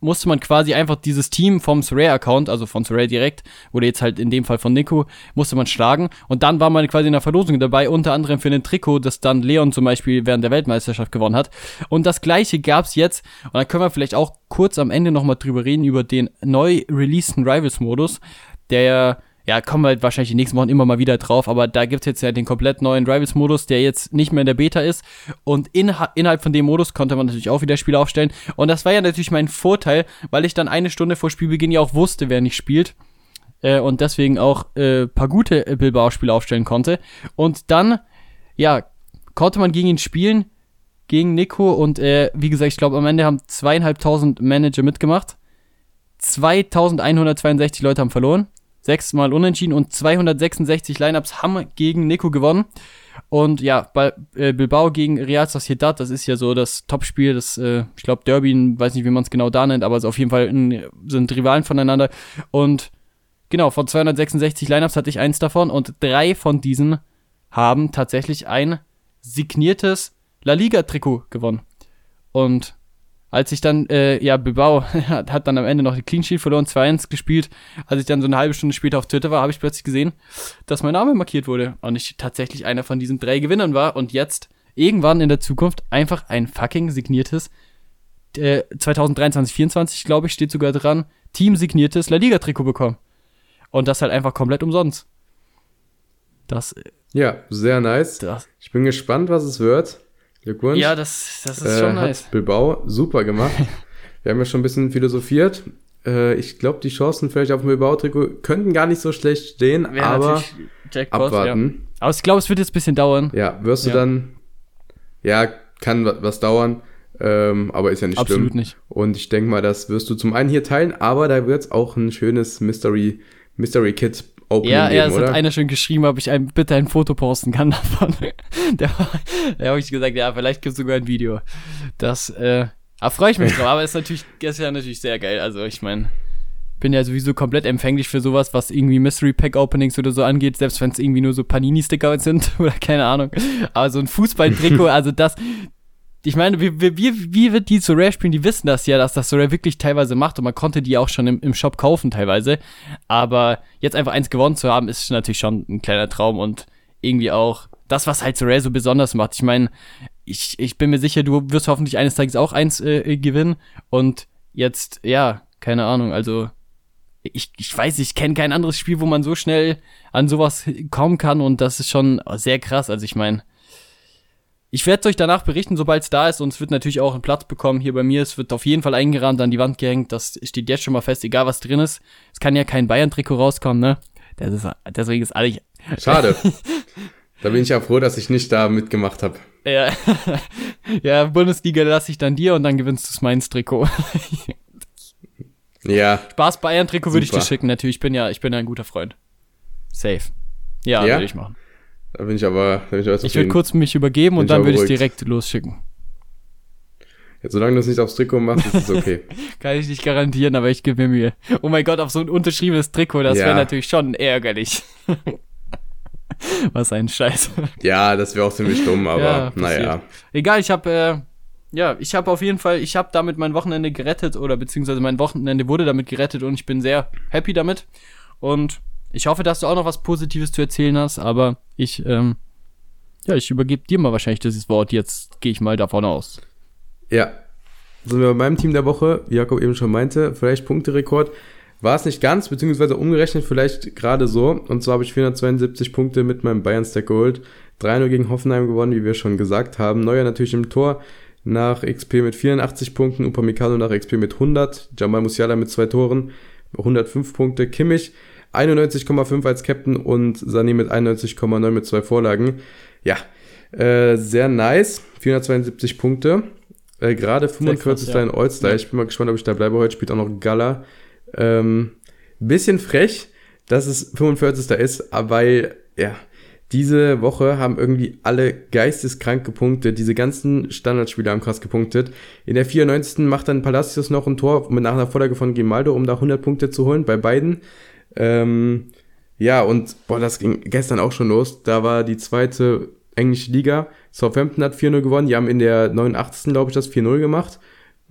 A: musste man quasi einfach dieses Team vom Sorare-Account, also von Sorare direkt, oder jetzt halt in dem Fall von Nico, musste man schlagen. Und dann war man quasi in der Verlosung dabei, unter anderem für ein Trikot, das dann Leon zum Beispiel während der Weltmeisterschaft gewonnen hat. Und das gleiche gab's jetzt. Und dann können wir vielleicht auch kurz am Ende nochmal drüber reden, über den neu releaseden Rivals-Modus, der ja, kommen wir halt wahrscheinlich die nächsten Wochen immer mal wieder drauf, aber da gibt's jetzt ja den komplett neuen Rivals-Modus, der jetzt nicht mehr in der Beta ist. Und in, innerhalb von dem Modus konnte man natürlich auch wieder Spiele aufstellen. Und das war ja natürlich mein Vorteil, weil ich dann eine Stunde vor Spielbeginn ja auch wusste, wer nicht spielt. Äh, und deswegen auch äh, paar gute Bilbao-Spiele aufstellen konnte. Und dann, ja, konnte man gegen ihn spielen, gegen Nico. Und äh, wie gesagt, ich glaube, am Ende haben zweieinhalbtausend Manager mitgemacht. 2162 Leute haben verloren sechsmal unentschieden und 266 Lineups haben gegen Nico gewonnen. Und ja, äh, Bilbao gegen Real Sociedad, das ist ja so das Topspiel, das, äh, ich glaube, Derby, weiß nicht, wie man es genau da nennt, aber es auf jeden Fall ein, sind Rivalen voneinander. Und genau, von 266 Lineups hatte ich eins davon und drei von diesen haben tatsächlich ein signiertes La Liga-Trikot gewonnen. Und als ich dann, äh, ja, Bilbao hat dann am Ende noch die Clean Sheet verloren, 2-1 gespielt. Als ich dann so eine halbe Stunde später auf Twitter war, habe ich plötzlich gesehen, dass mein Name markiert wurde und ich tatsächlich einer von diesen drei Gewinnern war und jetzt irgendwann in der Zukunft einfach ein fucking signiertes äh, 2023, 24, glaube ich, steht sogar dran, Team signiertes La Liga Trikot bekommen. Und das halt einfach komplett umsonst.
B: Das. Ja, sehr nice. Das. Ich bin gespannt, was es wird.
A: Glückwunsch. Ja, das, das ist äh, schon nice.
B: Bilbao super gemacht. Wir haben ja schon ein bisschen philosophiert. Äh, ich glaube, die Chancen vielleicht auf dem Bilbao-Trikot könnten gar nicht so schlecht stehen, Wäre aber Jackpot, abwarten.
A: Ja. Aber ich glaube, es wird jetzt ein bisschen dauern.
B: Ja, wirst du ja. dann, ja, kann was dauern, ähm, aber ist ja nicht
A: Absolut schlimm. nicht.
B: Und ich denke mal, das wirst du zum einen hier teilen, aber da wird es auch ein schönes Mystery, Mystery Kit
A: Opening ja, ja, es oder? hat einer schon geschrieben, ob ich ein, bitte ein Foto posten kann davon. der, der habe ich gesagt, ja, vielleicht gibt es sogar ein Video. Das, äh, da freue ich mich drauf, aber ist natürlich, ist ja natürlich sehr geil. Also ich meine, bin ja sowieso komplett empfänglich für sowas, was irgendwie Mystery Pack Openings oder so angeht, selbst wenn es irgendwie nur so Panini-Sticker sind oder keine Ahnung. Aber so ein Fußball-Trikot, also das, ich meine, wie, wie, wie wird die so Rare spielen? Die wissen das ja, dass das so Rare wirklich teilweise macht und man konnte die auch schon im, im Shop kaufen teilweise. Aber jetzt einfach eins gewonnen zu haben, ist natürlich schon ein kleiner Traum und irgendwie auch das, was halt so Rare so besonders macht. Ich meine, ich, ich bin mir sicher, du wirst hoffentlich eines Tages auch eins äh, gewinnen und jetzt, ja, keine Ahnung, also ich, ich weiß, ich kenne kein anderes Spiel, wo man so schnell an sowas kommen kann und das ist schon sehr krass. Also ich meine, ich werde euch danach berichten, sobald es da ist. Und es wird natürlich auch einen Platz bekommen hier bei mir. Es wird auf jeden Fall eingerahmt, an die Wand gehängt. Das steht jetzt schon mal fest, egal was drin ist. Es kann ja kein Bayern-Trikot rauskommen, ne? Das ist, deswegen ist alles.
B: Schade. da bin ich ja froh, dass ich nicht da mitgemacht habe.
A: Ja. ja, Bundesliga lasse ich dann dir und dann gewinnst du das Mainz-Trikot.
B: ja.
A: Spaß Bayern-Trikot würde ich dir schicken, natürlich. Ich bin ja, ich bin ja ein guter Freund. Safe. Ja, ja? würde ich machen.
B: Da bin ich aber, bin ich aber
A: Ich würde kurz mich übergeben bin und dann würde ich direkt losschicken.
B: Ja, solange du es nicht aufs Trikot machst, ist es okay.
A: Kann ich nicht garantieren, aber ich gebe mir Mühe. Oh mein Gott, auf so ein unterschriebenes Trikot, das ja. wäre natürlich schon ärgerlich. Was ein Scheiß.
B: Ja, das wäre auch ziemlich dumm, aber ja, naja.
A: Egal, ich habe äh, ja, ich habe auf jeden Fall, ich habe damit mein Wochenende gerettet oder beziehungsweise mein Wochenende wurde damit gerettet und ich bin sehr happy damit. Und ich hoffe, dass du auch noch was Positives zu erzählen hast, aber ich, ähm, ja, ich übergebe dir mal wahrscheinlich dieses Wort. Jetzt gehe ich mal davon aus.
B: Ja. Sind wir bei meinem Team der Woche, wie Jakob eben schon meinte, vielleicht Punkterekord. War es nicht ganz, beziehungsweise umgerechnet vielleicht gerade so. Und zwar habe ich 472 Punkte mit meinem Bayern-Stack geholt. 3-0 gegen Hoffenheim gewonnen, wie wir schon gesagt haben. Neuer natürlich im Tor nach XP mit 84 Punkten, Upamecano nach XP mit 100, Jamal Musiala mit zwei Toren, 105 Punkte, Kimmich 91,5 als Captain und Sané mit 91,9 mit zwei Vorlagen. Ja, äh, sehr nice. 472 Punkte. Äh, Gerade 45. Ja. in All-Star. Ich bin mal gespannt, ob ich da bleibe. Heute spielt auch noch Gala. Ähm, bisschen frech, dass es 45. ist, weil, ja, diese Woche haben irgendwie alle geisteskrank gepunktet. Diese ganzen Standardspieler haben krass gepunktet. In der 94. macht dann Palacios noch ein Tor mit nach einer Vorlage von Grimaldo, um da 100 Punkte zu holen bei beiden. Ähm, ja, und boah, das ging gestern auch schon los. Da war die zweite englische Liga. Southampton hat 4-0 gewonnen. Die haben in der 89. glaube ich das 4-0 gemacht.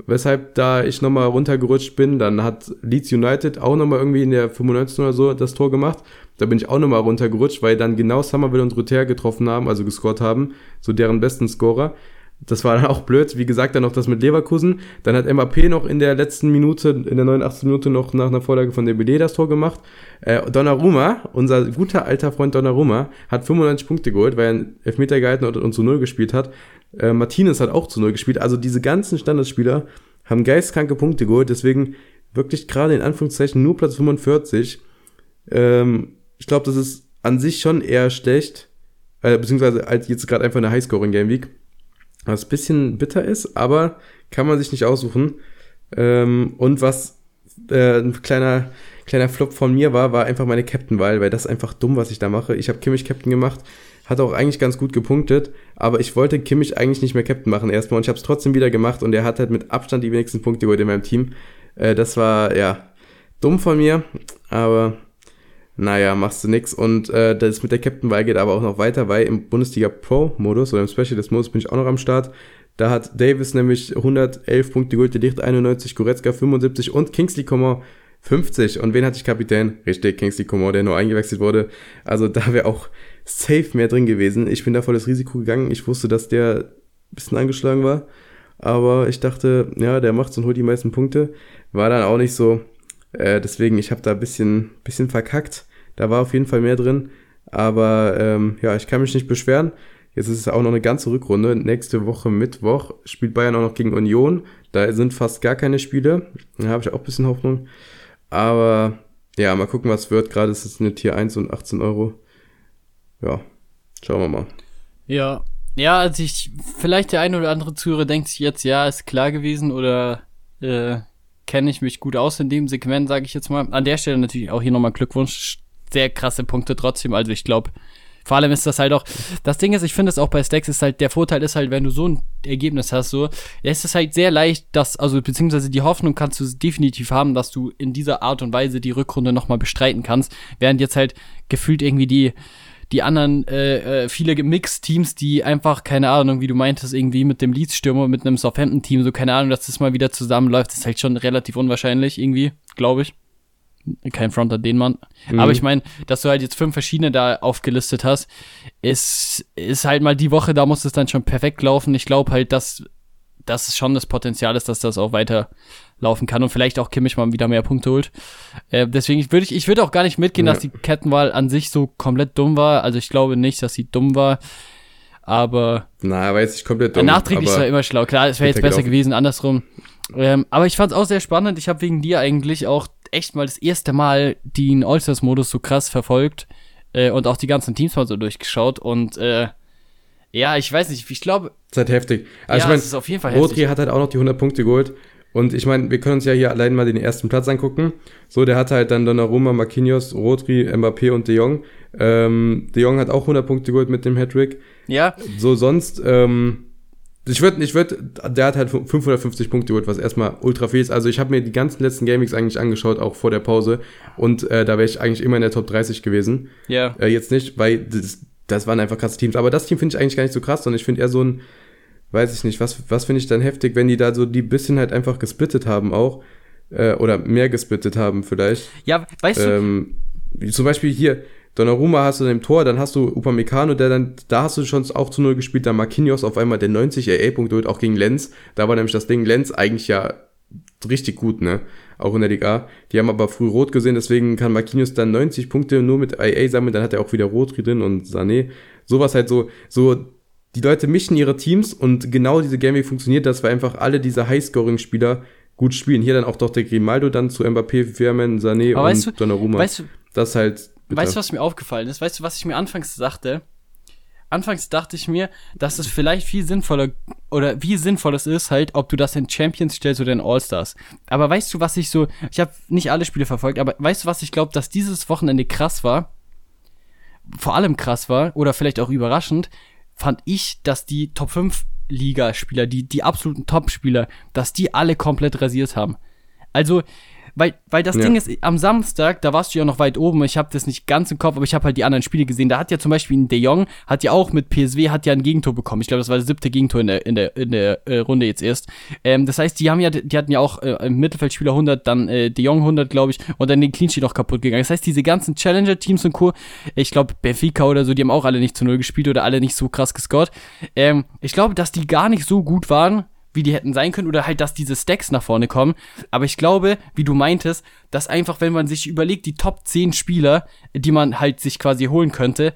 B: Weshalb da ich nochmal runtergerutscht bin. Dann hat Leeds United auch nochmal irgendwie in der 95. oder so das Tor gemacht. Da bin ich auch nochmal runtergerutscht, weil dann genau Somerville und Ruther getroffen haben, also gescored haben, so deren besten Scorer. Das war dann auch blöd. Wie gesagt, dann noch das mit Leverkusen. Dann hat MAP noch in der letzten Minute, in der 89. Minute noch nach einer Vorlage von Dembele das Tor gemacht. Äh, Donnarumma, unser guter alter Freund Donnarumma, hat 95 Punkte geholt, weil er einen Elfmeter gehalten und, und zu Null gespielt hat. Äh, Martinez hat auch zu Null gespielt. Also diese ganzen Standardspieler haben geistkranke Punkte geholt. Deswegen wirklich gerade in Anführungszeichen nur Platz 45. Ähm, ich glaube, das ist an sich schon eher schlecht. Äh, beziehungsweise als jetzt gerade einfach eine Highscoring-Game Week was ein bisschen bitter ist, aber kann man sich nicht aussuchen. Ähm, und was äh, ein kleiner, kleiner Flop von mir war, war einfach meine Captain-Wahl, weil das ist einfach dumm, was ich da mache. Ich habe Kimmich Captain gemacht, hat auch eigentlich ganz gut gepunktet, aber ich wollte Kimmich eigentlich nicht mehr Captain machen erstmal und ich habe es trotzdem wieder gemacht und er hat halt mit Abstand die wenigsten Punkte geholt in meinem Team. Äh, das war, ja, dumm von mir, aber naja, machst du nix. Und äh, das mit der Captain-Wahl geht aber auch noch weiter, weil im Bundesliga Pro-Modus oder im Specialist-Modus bin ich auch noch am Start. Da hat Davis nämlich 111 Punkte geholt, Licht 91, Goretzka 75 und Kingsley Coman 50. Und wen hatte ich Kapitän? Richtig, Kingsley Coman, der nur eingewechselt wurde. Also da wäre auch safe mehr drin gewesen. Ich bin da voll das Risiko gegangen. Ich wusste, dass der ein bisschen angeschlagen war. Aber ich dachte, ja, der macht's und holt die meisten Punkte. War dann auch nicht so. Äh, deswegen, ich habe da ein bisschen, bisschen verkackt. Da war auf jeden Fall mehr drin. Aber ähm, ja, ich kann mich nicht beschweren. Jetzt ist es auch noch eine ganze Rückrunde. Nächste Woche Mittwoch spielt Bayern auch noch gegen Union. Da sind fast gar keine Spiele. Da habe ich auch ein bisschen Hoffnung. Aber ja, mal gucken, was wird. Gerade ist es eine Tier 1 und 18 Euro. Ja, schauen wir mal.
A: Ja, ja, also ich, vielleicht der eine oder andere Zuhörer denkt sich jetzt, ja, ist klar gewesen oder äh, kenne ich mich gut aus in dem Segment, sage ich jetzt mal. An der Stelle natürlich auch hier nochmal Glückwunsch. Sehr krasse Punkte trotzdem. Also ich glaube, vor allem ist das halt auch, das Ding ist, ich finde es auch bei Stacks ist halt, der Vorteil ist halt, wenn du so ein Ergebnis hast, so, ist es halt sehr leicht, dass, also beziehungsweise die Hoffnung kannst du definitiv haben, dass du in dieser Art und Weise die Rückrunde nochmal bestreiten kannst, während jetzt halt gefühlt irgendwie die, die anderen äh, äh, viele Mix-Teams, die einfach, keine Ahnung, wie du meintest, irgendwie mit dem Leeds-Stürmer, mit einem Southampton-Team, so keine Ahnung, dass das mal wieder zusammenläuft, ist halt schon relativ unwahrscheinlich irgendwie, glaube ich. Kein Front an den Mann. Mhm. Aber ich meine, dass du halt jetzt fünf verschiedene da aufgelistet hast, ist, ist halt mal die Woche, da muss es dann schon perfekt laufen. Ich glaube halt, dass dass es schon das Potenzial ist, dass das auch weiter laufen kann und vielleicht auch Kimmich mal wieder mehr Punkte holt. Äh, deswegen würde ich, ich würde auch gar nicht mitgehen, ja. dass die Kettenwahl an sich so komplett dumm war. Also ich glaube nicht, dass sie dumm war. Aber.
B: Na, weiß ich komplett dumm.
A: Nachträglich er immer schlau. Klar, es wäre jetzt besser gewesen, andersrum. Ähm, aber ich fand es auch sehr spannend. Ich habe wegen dir eigentlich auch echt mal das erste Mal den All-Stars-Modus so krass verfolgt äh, und auch die ganzen Teams mal so durchgeschaut. Und äh, ja, ich weiß nicht, ich glaube.
B: Ist halt heftig.
A: Also ja, ich mein, ist auf jeden Fall heftig.
B: Rodri hat halt auch noch die 100 Punkte geholt. Und ich meine, wir können uns ja hier allein mal den ersten Platz angucken. So, der hat halt dann Donnarumma, Marquinhos, Rodri, Mbappé und De Jong. Ähm, De Jong hat auch 100 Punkte geholt mit dem Hattrick.
A: Ja.
B: So, sonst, ähm, ich würde, ich würde, der hat halt 550 Punkte geholt, was erstmal ultra viel ist. Also ich habe mir die ganzen letzten Gamings eigentlich angeschaut, auch vor der Pause. Und äh, da wäre ich eigentlich immer in der Top 30 gewesen.
A: Ja.
B: Äh, jetzt nicht, weil das, das waren einfach krasse Teams. Aber das Team finde ich eigentlich gar nicht so krass, sondern ich finde eher so ein, weiß ich nicht, was, was finde ich dann heftig, wenn die da so die bisschen halt einfach gesplittet haben auch. Äh, oder mehr gesplittet haben vielleicht.
A: Ja, weißt
B: ähm, du. Zum Beispiel hier, Donnarumma hast du im Tor, dann hast du Upamecano, der dann, da hast du schon auch zu Null gespielt, dann Marquinhos auf einmal der 90 AA-Punkte holt, auch gegen Lenz. Da war nämlich das Ding, Lenz eigentlich ja richtig gut, ne? Auch in der Liga. Die haben aber früh rot gesehen, deswegen kann Marquinhos dann 90 Punkte nur mit AA sammeln, dann hat er auch wieder Rot drin und Sané. Sowas halt so, so die Leute mischen ihre Teams und genau diese Gaming funktioniert das, weil einfach alle diese Highscoring-Spieler gut spielen. Hier dann auch doch der Grimaldo dann zu Mbappé, Firmen, Sané
A: Aber und weißt du,
B: Donnarumma.
A: Weißt du,
B: das halt.
A: Bitte. Weißt du, was mir aufgefallen ist? Weißt du, was ich mir anfangs sagte? Anfangs dachte ich mir, dass es vielleicht viel sinnvoller oder wie sinnvoll es ist, halt, ob du das in Champions stellst oder in All-Stars. Aber weißt du, was ich so, ich habe nicht alle Spiele verfolgt, aber weißt du, was ich glaube, dass dieses Wochenende krass war? Vor allem krass war oder vielleicht auch überraschend, fand ich, dass die Top 5 Ligaspieler, die, die absoluten Top-Spieler, dass die alle komplett rasiert haben. Also, weil, weil das
B: Ja.
A: Ding ist, am Samstag, da warst du ja noch weit oben, ich habe das nicht ganz im Kopf, aber ich habe halt die anderen Spiele gesehen. Da hat ja zum Beispiel ein De Jong, hat ja auch mit PSW, hat ja ein Gegentor bekommen. Ich glaube, das war das siebte Gegentor in der, in der, in der äh, Runde jetzt erst. Ähm, das heißt, die haben ja, die hatten ja auch äh, im Mittelfeldspieler 100, dann äh, De Jong 100, glaube ich, und dann den Clean Sheet noch kaputt gegangen. Das heißt, diese ganzen Challenger-Teams und Co., ich glaube, Benfica oder so, die haben auch alle nicht zu Null gespielt oder alle nicht so krass gescored. Ähm, ich glaube, dass die gar nicht so gut waren, wie die hätten sein können oder halt, dass diese Stacks nach vorne kommen. Aber ich glaube, wie du meintest, dass einfach, wenn man sich überlegt, die Top 10 Spieler, die man halt sich quasi holen könnte,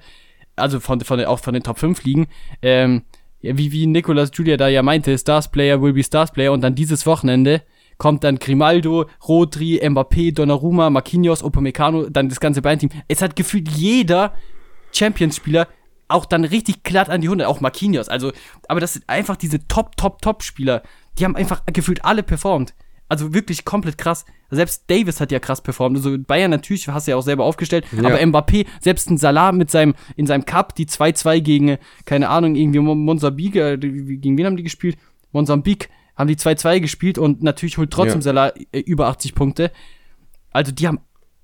A: also von, von, auch von den Top 5 liegen, ähm, wie, wie Nicolas Julia da ja meinte, Stars Player will be Stars Player und dann dieses Wochenende kommt dann Grimaldo, Rodri, Mbappé, Donnarumma, Marquinhos, Upamecano, dann das ganze Bayern-Team. Es hat gefühlt jeder Champions-Spieler auch dann richtig glatt an die 100, auch Marquinhos. Also, aber das sind einfach diese Top, Top, Top-Spieler. Die haben einfach gefühlt alle performt. Also wirklich komplett krass. Selbst Davis hat ja krass performt. Also Bayern natürlich, hast du ja auch selber aufgestellt.
B: Ja.
A: Aber Mbappé, selbst ein Salah mit seinem, in seinem Cup, die 2-2 gegen, keine Ahnung, irgendwie Mon- Mozambique, äh, die- gegen wen haben die gespielt? Mosambik haben die 2-2 gespielt und natürlich holt trotzdem
B: Ja.
A: Salah äh, über 80 Punkte. Also die haben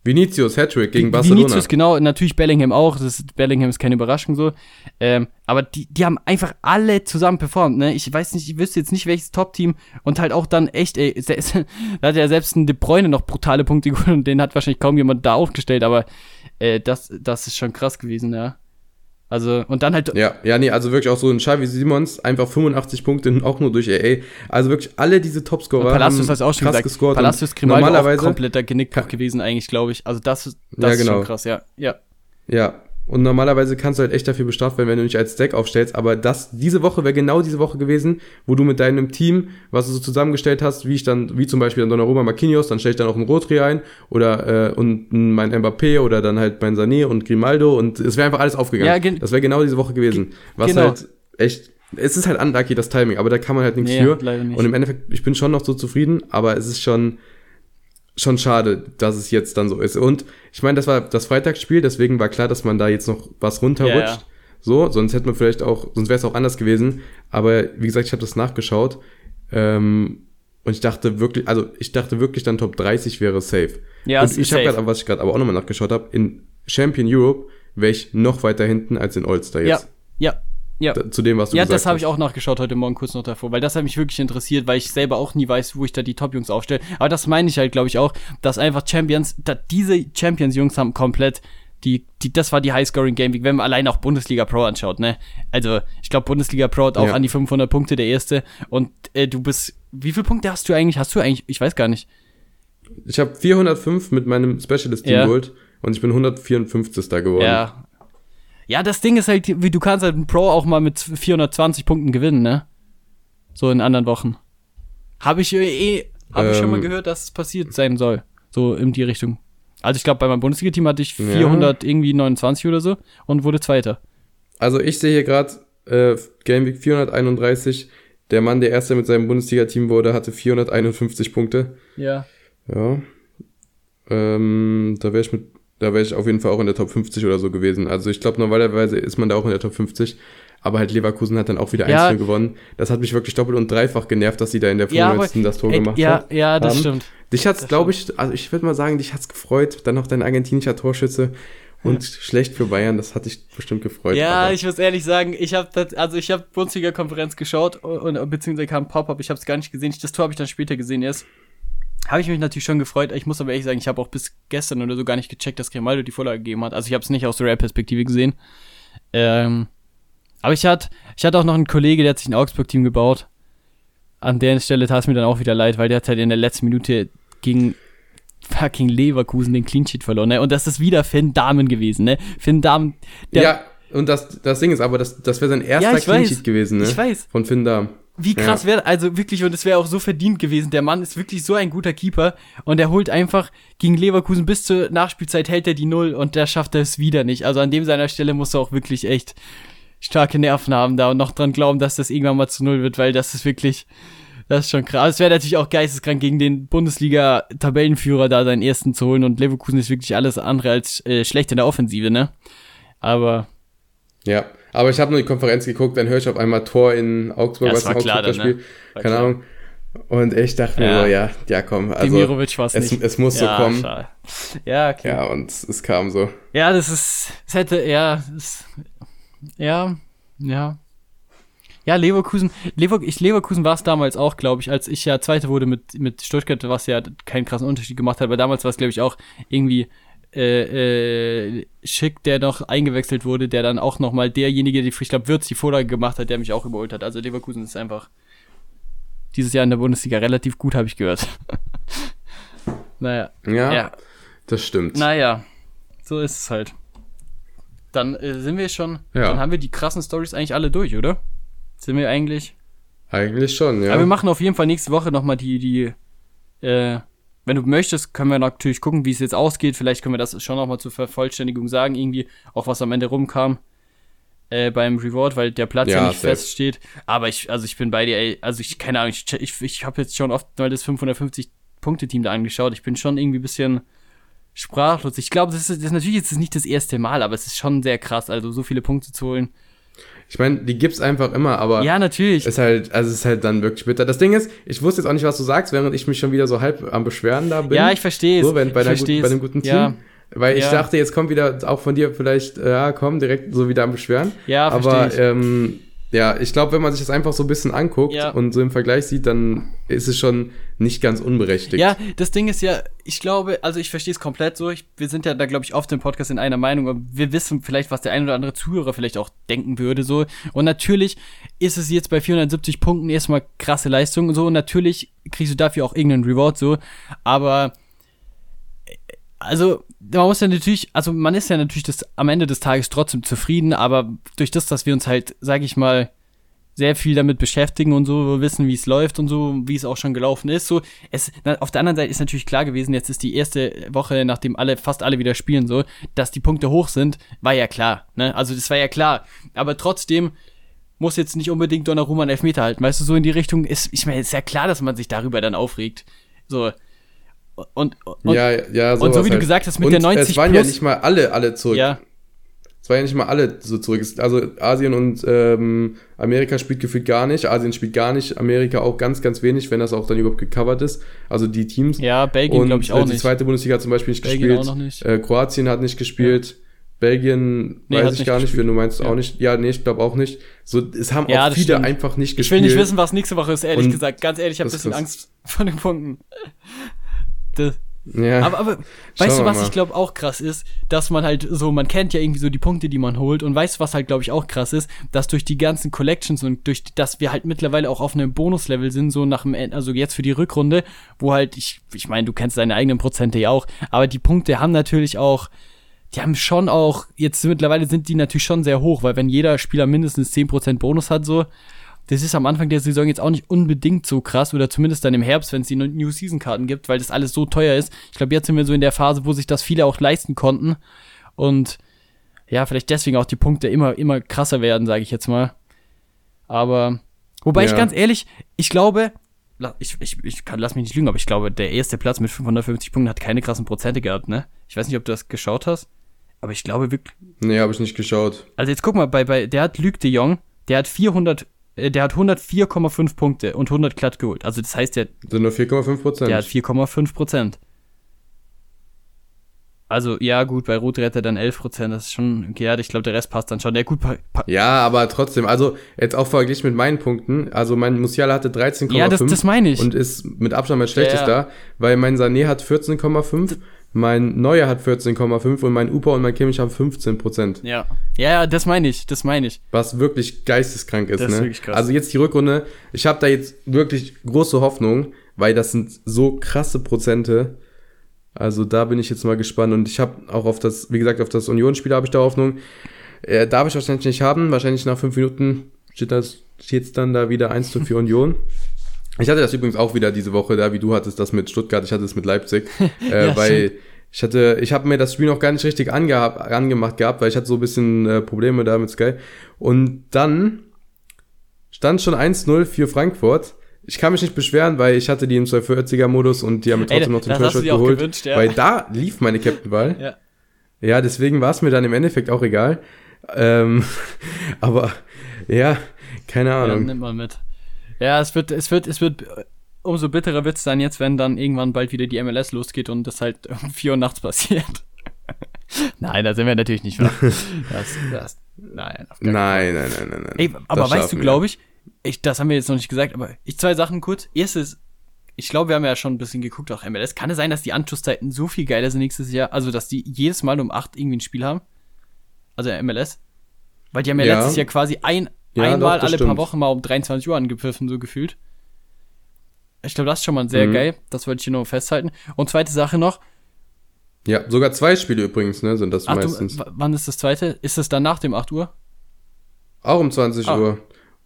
B: Vinicius Hattrick gegen Barcelona.
A: Vinicius, genau, natürlich Bellingham auch. Das ist, Bellingham ist keine Überraschung so. Ähm, aber die, die haben einfach alle zusammen performt, ne? Ich weiß nicht, ich wüsste jetzt nicht, welches Top-Team und halt auch dann echt, ey, ist, ist, da hat ja selbst ein De Bruyne noch brutale Punkte geholt und den hat wahrscheinlich kaum jemand da aufgestellt, aber äh, das, das ist schon krass gewesen, ja. Also, und dann halt,
B: Ja, ja, nee, also wirklich auch so ein Xavi Simons, einfach 85 Punkte, auch nur durch AA. Also wirklich alle diese Topscorer
A: Palacios hast du auch schon
B: krass
A: gesagt.
B: gescored.
A: Palacios Grimaldo auch
B: normalerweise,
A: kompletter Genickbruch gewesen eigentlich, glaube ich. Also das, ist- das
B: Ja,
A: ist
B: genau.
A: schon krass, ja. Ja.
B: Ja, und normalerweise kannst du halt echt dafür bestraft werden, wenn du nicht als Stack aufstellst. Aber das, diese Woche wäre genau diese Woche gewesen, wo du mit deinem Team, was du so zusammengestellt hast, wie ich dann, wie zum Beispiel dann Donnarumma Marquinhos, dann stelle ich dann auch einen Rotri ein oder äh, und mein Mbappé oder dann halt mein Sané und Grimaldo und es wäre einfach alles aufgegangen.
A: Ja,
B: das wäre genau diese Woche gewesen. Was
A: genau.
B: halt echt, es ist halt unlucky, das Timing, aber da kann man halt nichts
A: Nee,
B: für.
A: nicht.
B: Und im Endeffekt, ich bin schon noch so zufrieden, aber es ist schon, schon schade, dass es jetzt dann so ist. Und ich meine, das war das Freitagsspiel, deswegen war klar, dass man da jetzt noch was runterrutscht.
A: Ja, ja.
B: So, sonst hätte man vielleicht auch, sonst wäre es auch anders gewesen. Aber wie gesagt, ich habe das nachgeschaut. Ähm, und ich dachte wirklich, also ich dachte wirklich, dann Top 30 wäre safe.
A: Ja,
B: und ich habe gerade, was ich gerade aber auch nochmal nachgeschaut habe, in Champion Europe wäre ich noch weiter hinten als in All-Star jetzt.
A: ja, ja.
B: Da, zu dem, was du
A: Ja,
B: gesagt
A: das habe
B: hast.
A: ich auch nachgeschaut heute Morgen kurz noch davor, weil das hat mich wirklich interessiert, weil ich selber auch nie weiß, wo ich da die Top-Jungs aufstelle. Aber das meine ich halt, glaube ich, auch, dass einfach Champions, da, diese Champions-Jungs haben komplett die, die, das war die High-Scoring-Game Week, wenn man allein auch Bundesliga Pro anschaut, ne? Also, ich glaube, Bundesliga Pro hat auch
B: Ja.
A: an die 500 Punkte, der erste. Und äh, du bist, wie viele Punkte hast du eigentlich? Hast du eigentlich, ich weiß gar nicht.
B: Ich habe 405 mit meinem Specialist-Team
A: Ja.
B: geholt und ich bin 154. geworden.
A: Ja. Ja, das Ding ist halt, wie du kannst halt einen Pro auch mal mit 420 Punkten gewinnen, ne? So in anderen Wochen. Habe ich äh, eh, habe ich schon mal
B: Ähm.
A: gehört, dass es passiert sein soll. So in die Richtung. Also ich glaube, bei meinem Bundesliga-Team hatte ich
B: Ja.
A: 400 irgendwie 29 oder so und wurde Zweiter.
B: Also ich sehe hier gerade äh, Game Week 431. Der Mann, der Erster mit seinem Bundesliga-Team wurde, hatte 451 Punkte.
A: Ja.
B: Ja. Ähm, da wäre ich mit, da wäre ich auf jeden Fall auch in der Top 50 oder so gewesen. Also ich glaube, normalerweise ist man da auch in der Top 50. Aber halt Leverkusen hat dann auch wieder
A: Ja.
B: 1 gewonnen. Das hat mich wirklich doppelt und dreifach genervt, dass sie da in der
A: Ja, aber-
B: 95. das Tor
A: Ey,
B: gemacht
A: ja,
B: hat.
A: ja, das
B: haben.
A: stimmt.
B: Dich hat's, glaube ich, also ich würde mal sagen, dich hat's gefreut. Dann noch dein argentinischer Torschütze. Und schlecht für Bayern, das hat dich bestimmt gefreut.
A: Ja,
B: aber-
A: ich muss ehrlich sagen, ich habe also ich habe Bundesliga-Konferenz geschaut und, und beziehungsweise kam Pop-up, ich habe es gar nicht gesehen. Das Tor habe ich dann später gesehen erst. Habe ich mich natürlich schon gefreut. Ich muss aber ehrlich sagen, ich habe auch bis gestern oder so gar nicht gecheckt, dass Grimaldo die Vorlage gegeben hat. Also ich habe es nicht aus der Real-Perspektive gesehen. Ähm, aber ich hatte, ich hatte auch noch einen Kollege, der hat sich ein Augsburg-Team gebaut. An der Stelle tat es mir dann auch wieder leid, weil der hat halt in der letzten Minute gegen fucking Leverkusen den Clean Sheet verloren. Ne? Und das ist wieder Finn Dahmen gewesen. Ne? Finn Dahmen, der,
B: ja, und das, das Ding ist aber, das, das wäre sein erster
A: Ja,
B: Clean. Sheet gewesen, ne?
A: Ich weiß.
B: Von Finn Dahm.
A: Wie krass wäre, also wirklich, und es wäre auch so verdient gewesen. Der Mann ist wirklich so ein guter Keeper und er holt einfach gegen Leverkusen bis zur Nachspielzeit hält er die Null und der schafft er es wieder nicht. Also an dem seiner Stelle muss er auch wirklich echt starke Nerven haben da und noch dran glauben, dass das irgendwann mal zu Null wird, weil das ist wirklich, das ist schon krass. Es wäre natürlich auch geisteskrank gegen den Bundesliga-Tabellenführer da seinen ersten zu holen und Leverkusen ist wirklich alles andere als äh, schlecht in der Offensive, ne? Aber
B: Ja, aber ich habe nur die Konferenz geguckt, dann höre ich auf einmal Tor in Augsburg,
A: Ja,
B: was
A: das war
B: ein
A: klar ne?
B: Spiel.
A: War
B: Keine
A: klar.
B: Ahnung. Und ich dachte
A: Ja.
B: mir so, ja, ja komm, also
A: Demirovic war es
B: es,
A: nicht.
B: es muss
A: ja,
B: so kommen.
A: schade. Ja, okay.
B: Ja, und es, es kam so.
A: Ja, das ist, es hätte, ja, es, ja, ja. Ja, Leverkusen, Lever, ich, Leverkusen war es damals auch, glaube ich, als ich ja Zweiter wurde mit, mit Stuttgart, was ja keinen krassen Unterschied gemacht hat, aber damals war es, glaube ich, auch irgendwie äh, äh, Schick, der noch eingewechselt wurde, der dann auch nochmal derjenige, die, ich glaube, Würz die Vorlage gemacht hat, der mich auch überholt hat. Also Leverkusen ist einfach dieses Jahr in der Bundesliga relativ gut, habe ich gehört. naja,
B: Ja,
A: ja.
B: das stimmt.
A: Naja, so ist es halt. Dann äh, sind wir schon,
B: Ja.
A: dann haben wir die krassen Stories eigentlich alle durch, oder? Sind wir eigentlich?
B: Eigentlich schon, ja.
A: Aber wir machen auf jeden Fall nächste Woche nochmal die, die, äh, wenn du möchtest, können wir natürlich gucken, wie es jetzt ausgeht. Vielleicht können wir das schon nochmal zur Vervollständigung sagen, irgendwie, auch was am Ende rumkam. Äh, beim Reward, weil der Platz ja,
B: Ja,
A: nicht feststeht. Aber ich, also ich bin bei dir, ey, also ich, keine Ahnung, ich, ich, ich habe jetzt schon oft mal das 550-Punkte-Team da angeschaut. Ich bin schon irgendwie ein bisschen sprachlos. Ich glaube, das ist, das ist natürlich jetzt nicht das erste Mal, aber es ist schon sehr krass, also so viele Punkte zu holen.
B: Ich meine, die gibt's einfach immer, aber
A: Ja, natürlich.
B: ist halt, also es ist halt dann wirklich bitter. Das Ding ist, ich wusste jetzt auch nicht, was du sagst, während ich mich schon wieder so halb am Beschweren da bin.
A: Ja, ich verstehe es.
B: So, wenn, bei,
A: ich
B: einer bei einem guten Team.
A: Ja,
B: Weil ich
A: Ja.
B: dachte, jetzt kommt wieder auch von dir vielleicht, ja, komm, direkt so wieder am Beschweren.
A: ja
B: Aber
A: verstehe ich.
B: ähm, ja, ich glaube, wenn man sich das einfach so ein bisschen anguckt
A: Ja.
B: und so im Vergleich sieht, dann ist es schon nicht ganz unberechtigt.
A: Ja, das Ding ist ja, ich glaube, also ich verstehe es komplett so. Ich, wir sind ja da, glaube ich, oft im Podcast in einer Meinung, aber wir wissen vielleicht, was der ein oder andere Zuhörer vielleicht auch denken würde, so. Und natürlich ist es jetzt bei 470 Punkten erstmal krasse Leistung, so. Und natürlich kriegst du dafür auch irgendeinen Reward, so. Aber, äh, also, man muss ja natürlich, also man ist ja natürlich das, am Ende des Tages trotzdem zufrieden, aber durch das, dass wir uns halt, sag ich mal, sehr viel damit beschäftigen und so wissen, wie es läuft und so, wie es auch schon gelaufen ist. So, es, na, auf der anderen Seite ist natürlich klar gewesen, jetzt ist die erste Woche, nachdem alle, fast alle wieder spielen, so, dass die Punkte hoch sind, war ja klar, ne? Also das war ja klar. Aber trotzdem muss jetzt nicht unbedingt Donnarumma einen Elfmeter halten, weißt du, so in die Richtung ist, ich meine, ist ja klar, dass man sich darüber dann aufregt. So. Und, und
B: ja, ja,
A: und so wie du
B: halt.
A: gesagt hast, mit
B: und
A: der 90
B: es waren ja
A: plus-
B: nicht mal alle, alle zurück.
A: ja,
B: Es waren ja nicht mal alle so zurück. Also Asien und ähm, Amerika spielt gefühlt gar nicht. Asien spielt gar nicht. Amerika auch ganz, ganz wenig, wenn das auch dann überhaupt gecovert ist. Also die Teams.
A: ja, Belgien glaube ich
B: äh,
A: auch
B: die
A: nicht.
B: zweite Bundesliga hat zum Beispiel nicht
A: Belgien
B: gespielt.
A: auch noch nicht.
B: Äh, Kroatien hat nicht gespielt. Belgien
A: Nee,
B: weiß ich gar nicht, wie du meinst
A: Ja.
B: auch nicht. Ja, nee, ich glaube auch nicht. So, es haben
A: Ja,
B: auch viele
A: stimmt.
B: einfach nicht
A: Ich
B: gespielt.
A: will nicht wissen, was nächste Woche ist, ehrlich
B: Und
A: gesagt. Ganz ehrlich, ich habe ein bisschen Angst vor den Punkten. Das,
B: Ja.
A: aber, aber weißt du, was
B: mal.
A: ich glaube auch krass ist, dass man halt so, man kennt ja irgendwie so die Punkte, die man holt und weißt du, was halt glaube ich auch krass ist, dass durch die ganzen Collections und durch, dass wir halt mittlerweile auch auf einem Bonuslevel sind, so nach dem, End- also jetzt für die Rückrunde, wo halt, ich, ich meine, du kennst deine eigenen Prozente ja auch, aber die Punkte haben natürlich auch, die haben schon auch, jetzt mittlerweile sind die natürlich schon sehr hoch, weil wenn jeder Spieler mindestens 10% Bonus hat, so, das ist am Anfang der Saison jetzt auch nicht unbedingt so krass oder zumindest dann im Herbst, wenn es die New Season Karten gibt, weil das alles so teuer ist. Ich glaube, jetzt sind wir so in der Phase, wo sich das viele auch leisten konnten und ja, vielleicht deswegen auch die Punkte immer immer krasser werden, sage ich jetzt mal. Aber wobei ich
B: Ja.
A: ganz ehrlich, ich glaube, la- ich, ich, ich kann, lass mich nicht lügen, aber ich glaube, der erste Platz mit 550 Punkten hat keine krassen Prozente gehabt, ne? Ich weiß nicht, ob du das geschaut hast, aber ich glaube wirklich,
B: nee, habe ich nicht geschaut.
A: also jetzt guck mal, bei, bei, der hat Luc de Jong, der hat 400, äh, der hat 104,5 Punkte und 100 glatt geholt. Also das heißt, der,
B: Sind nur 4,5 Prozent.
A: der hat 4,5 Prozent. Also, ja, gut, bei Ruth hat er dann 11 Prozent, das ist schon, ja, ich glaube, der Rest passt dann schon. Ja, gut,
B: Ja, aber trotzdem, also jetzt auch verglichen mit meinen Punkten, also mein Musiala hatte 13,5
A: ja, das, das meine ich.
B: und ist mit Abstand mein schlechtester,
A: Ja,
B: weil mein Sané hat 14,5, mein Neuer hat 14,5 und mein Upa und mein Kimmich haben 15 Prozent.
A: ja. ja, ja, das meine ich, das meine ich.
B: Was wirklich geisteskrank ist,
A: Das ist
B: ne?
A: wirklich krass.
B: Also jetzt die Rückrunde, ich habe da jetzt wirklich große Hoffnung, weil das sind so krasse Prozente. Also da bin ich jetzt mal gespannt und ich habe auch auf das, wie gesagt, auf das Union-Spiel habe ich da Hoffnung. Äh, darf ich wahrscheinlich nicht haben. Wahrscheinlich nach fünf Minuten steht das steht's dann da wieder 1 zu 4 Union. Ich hatte das übrigens auch wieder diese Woche da, wie du hattest das mit Stuttgart, ich hatte es mit Leipzig, äh,
A: Ja,
B: weil ich hatte, ich habe mir das Spiel noch gar nicht richtig angehab, angemacht gehabt, weil ich hatte so ein bisschen äh, Probleme da mit Sky. Und dann stand schon 1-0 für Frankfurt. Ich kann mich nicht beschweren, weil ich hatte die im 240er Modus und die haben mir
A: Ey,
B: trotzdem noch den
A: auch
B: geholt,
A: gewünscht, ja.
B: weil da lief meine Captain-Wahl.
A: Ja.
B: Ja, deswegen war es mir dann im Endeffekt auch egal. Ähm, aber ja, keine
A: Ja,
B: Ahnung.
A: nimmt man mit. Ja, es wird, es wird, es wird umso bitterer wird's dann jetzt, wenn dann irgendwann bald wieder die MLS losgeht und das halt um 4 Uhr nachts passiert. nein, da sind wir natürlich nicht wahr. Das, das,
B: nein, nein, nein, nein, nein, nein.
A: Ey, aber weißt du, glaube ich, ich, das haben wir jetzt noch nicht gesagt, aber ich zwei Sachen kurz. Erstes, ich glaube, wir haben ja schon ein bisschen geguckt, auch MLS. Kann es sein, dass die Anschlusszeiten so viel geiler sind nächstes Jahr? Also, dass die jedes Mal um 8 irgendwie ein Spiel haben? Also MLS? Weil die haben ja, ja. letztes Jahr quasi ein, ja, einmal doch, alle stimmt. paar Wochen mal um 23 Uhr angepfiffen, so gefühlt. Ich glaube, das ist schon mal sehr mhm. geil. Das wollte ich hier nur festhalten. Und zweite Sache noch.
B: Ja, sogar zwei Spiele übrigens, ne, sind das Ach, meistens.
A: Du, wann ist das zweite? Ist das dann nach dem 8 Uhr?
B: Auch um 20 ah. Uhr.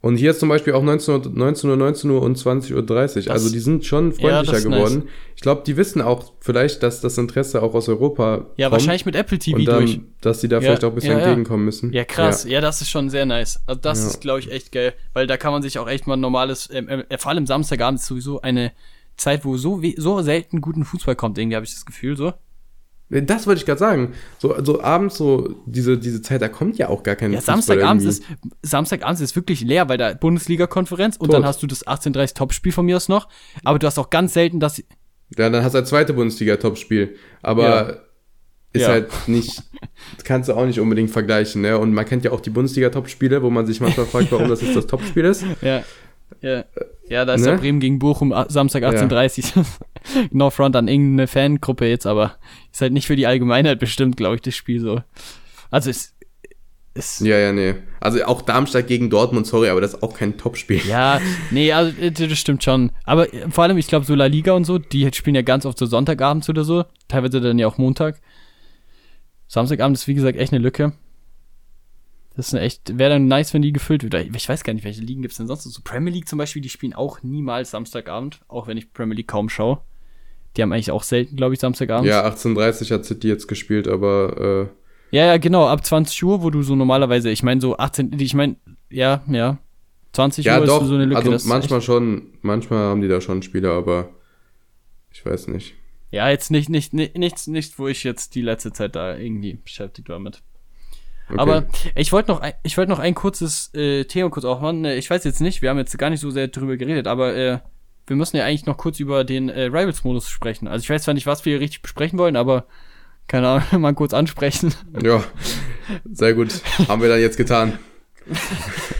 B: Und hier ist zum Beispiel auch 19 Uhr, 19 Uhr, 19 Uhr und 20.30 Uhr. 30. also die sind schon freundlicher ja, geworden. Nice. Ich glaube, die wissen auch vielleicht, dass das Interesse auch aus Europa
A: Ja, kommt wahrscheinlich mit Apple TV und dann, durch.
B: Dass die da ja, vielleicht auch ein bisschen ja, entgegenkommen müssen.
A: Ja, krass. Ja, das ist schon sehr nice. Also das ist, glaube ich, echt geil. Weil da kann man sich auch echt mal ein normales, ähm, äh, vor allem Samstagabend ist sowieso eine Zeit, wo so, so selten guten Fußball kommt, irgendwie habe ich das Gefühl so.
B: Das wollte ich gerade sagen. So, so abends, so diese, diese Zeit, da kommt ja auch gar kein
A: ja, Samstagabends ist, Samstagabends ist wirklich leer, weil da Bundesliga-Konferenz und dann hast du das 18:30 Topspiel von mir aus noch. Aber du hast auch ganz selten das.
B: Ja, dann hast du ein zweite Bundesliga-Topspiel. Aber ja. ist ja. halt nicht, kannst du auch nicht unbedingt vergleichen, ne? Und man kennt ja auch die Bundesliga-Topspiele, wo man sich manchmal fragt, warum das jetzt das Topspiel ist.
A: Ja. Ja, ja da ist ne? ja Bremen gegen Bochum Samstag 18.30 Uhr. Ja. no front an irgendeine Fangruppe jetzt, aber ist halt nicht für die Allgemeinheit bestimmt, glaube ich, das Spiel so. Also es ist.
B: Ja, ja, nee. Also auch Darmstadt gegen Dortmund, sorry, aber das ist auch kein Topspiel.
A: Ja, nee, also äh, das stimmt schon. Aber äh, vor allem, ich glaube, so La Liga und so, die spielen ja ganz oft so Sonntagabends oder so. Teilweise dann ja auch Montag. Samstagabend ist, wie gesagt, echt eine Lücke. Das ist echt, wäre dann nice, wenn die gefüllt wird. Ich weiß gar nicht, welche Ligen gibt es denn sonst. So Premier League zum Beispiel, die spielen auch niemals Samstagabend, auch wenn ich Premier League kaum schaue. Die haben eigentlich auch selten, glaube ich, Samstagabend.
B: Ja, 18.30 hat City jetzt gespielt, aber
A: äh Ja, ja, genau, ab 20 Uhr, wo du so normalerweise, ich meine so 18, ich meine, ja, ja. 20
B: ja,
A: Uhr
B: doch, ist so eine Lücke. Also manchmal schon, manchmal haben die da schon Spiele, aber ich weiß nicht.
A: Ja, jetzt nicht, nicht, nicht, nichts, nicht, wo ich jetzt die letzte Zeit da irgendwie beschäftigt war mit. Okay. Aber ich wollte noch, ich wollte noch ein kurzes äh, Thema kurz aufmachen. Ich weiß jetzt nicht, wir haben jetzt gar nicht so sehr drüber geredet, aber äh, wir müssen ja eigentlich noch kurz über den äh, Rivals-Modus sprechen. Also ich weiß zwar nicht, was wir richtig besprechen wollen, aber keine Ahnung, mal kurz ansprechen.
B: Ja, sehr gut. Haben wir dann jetzt getan.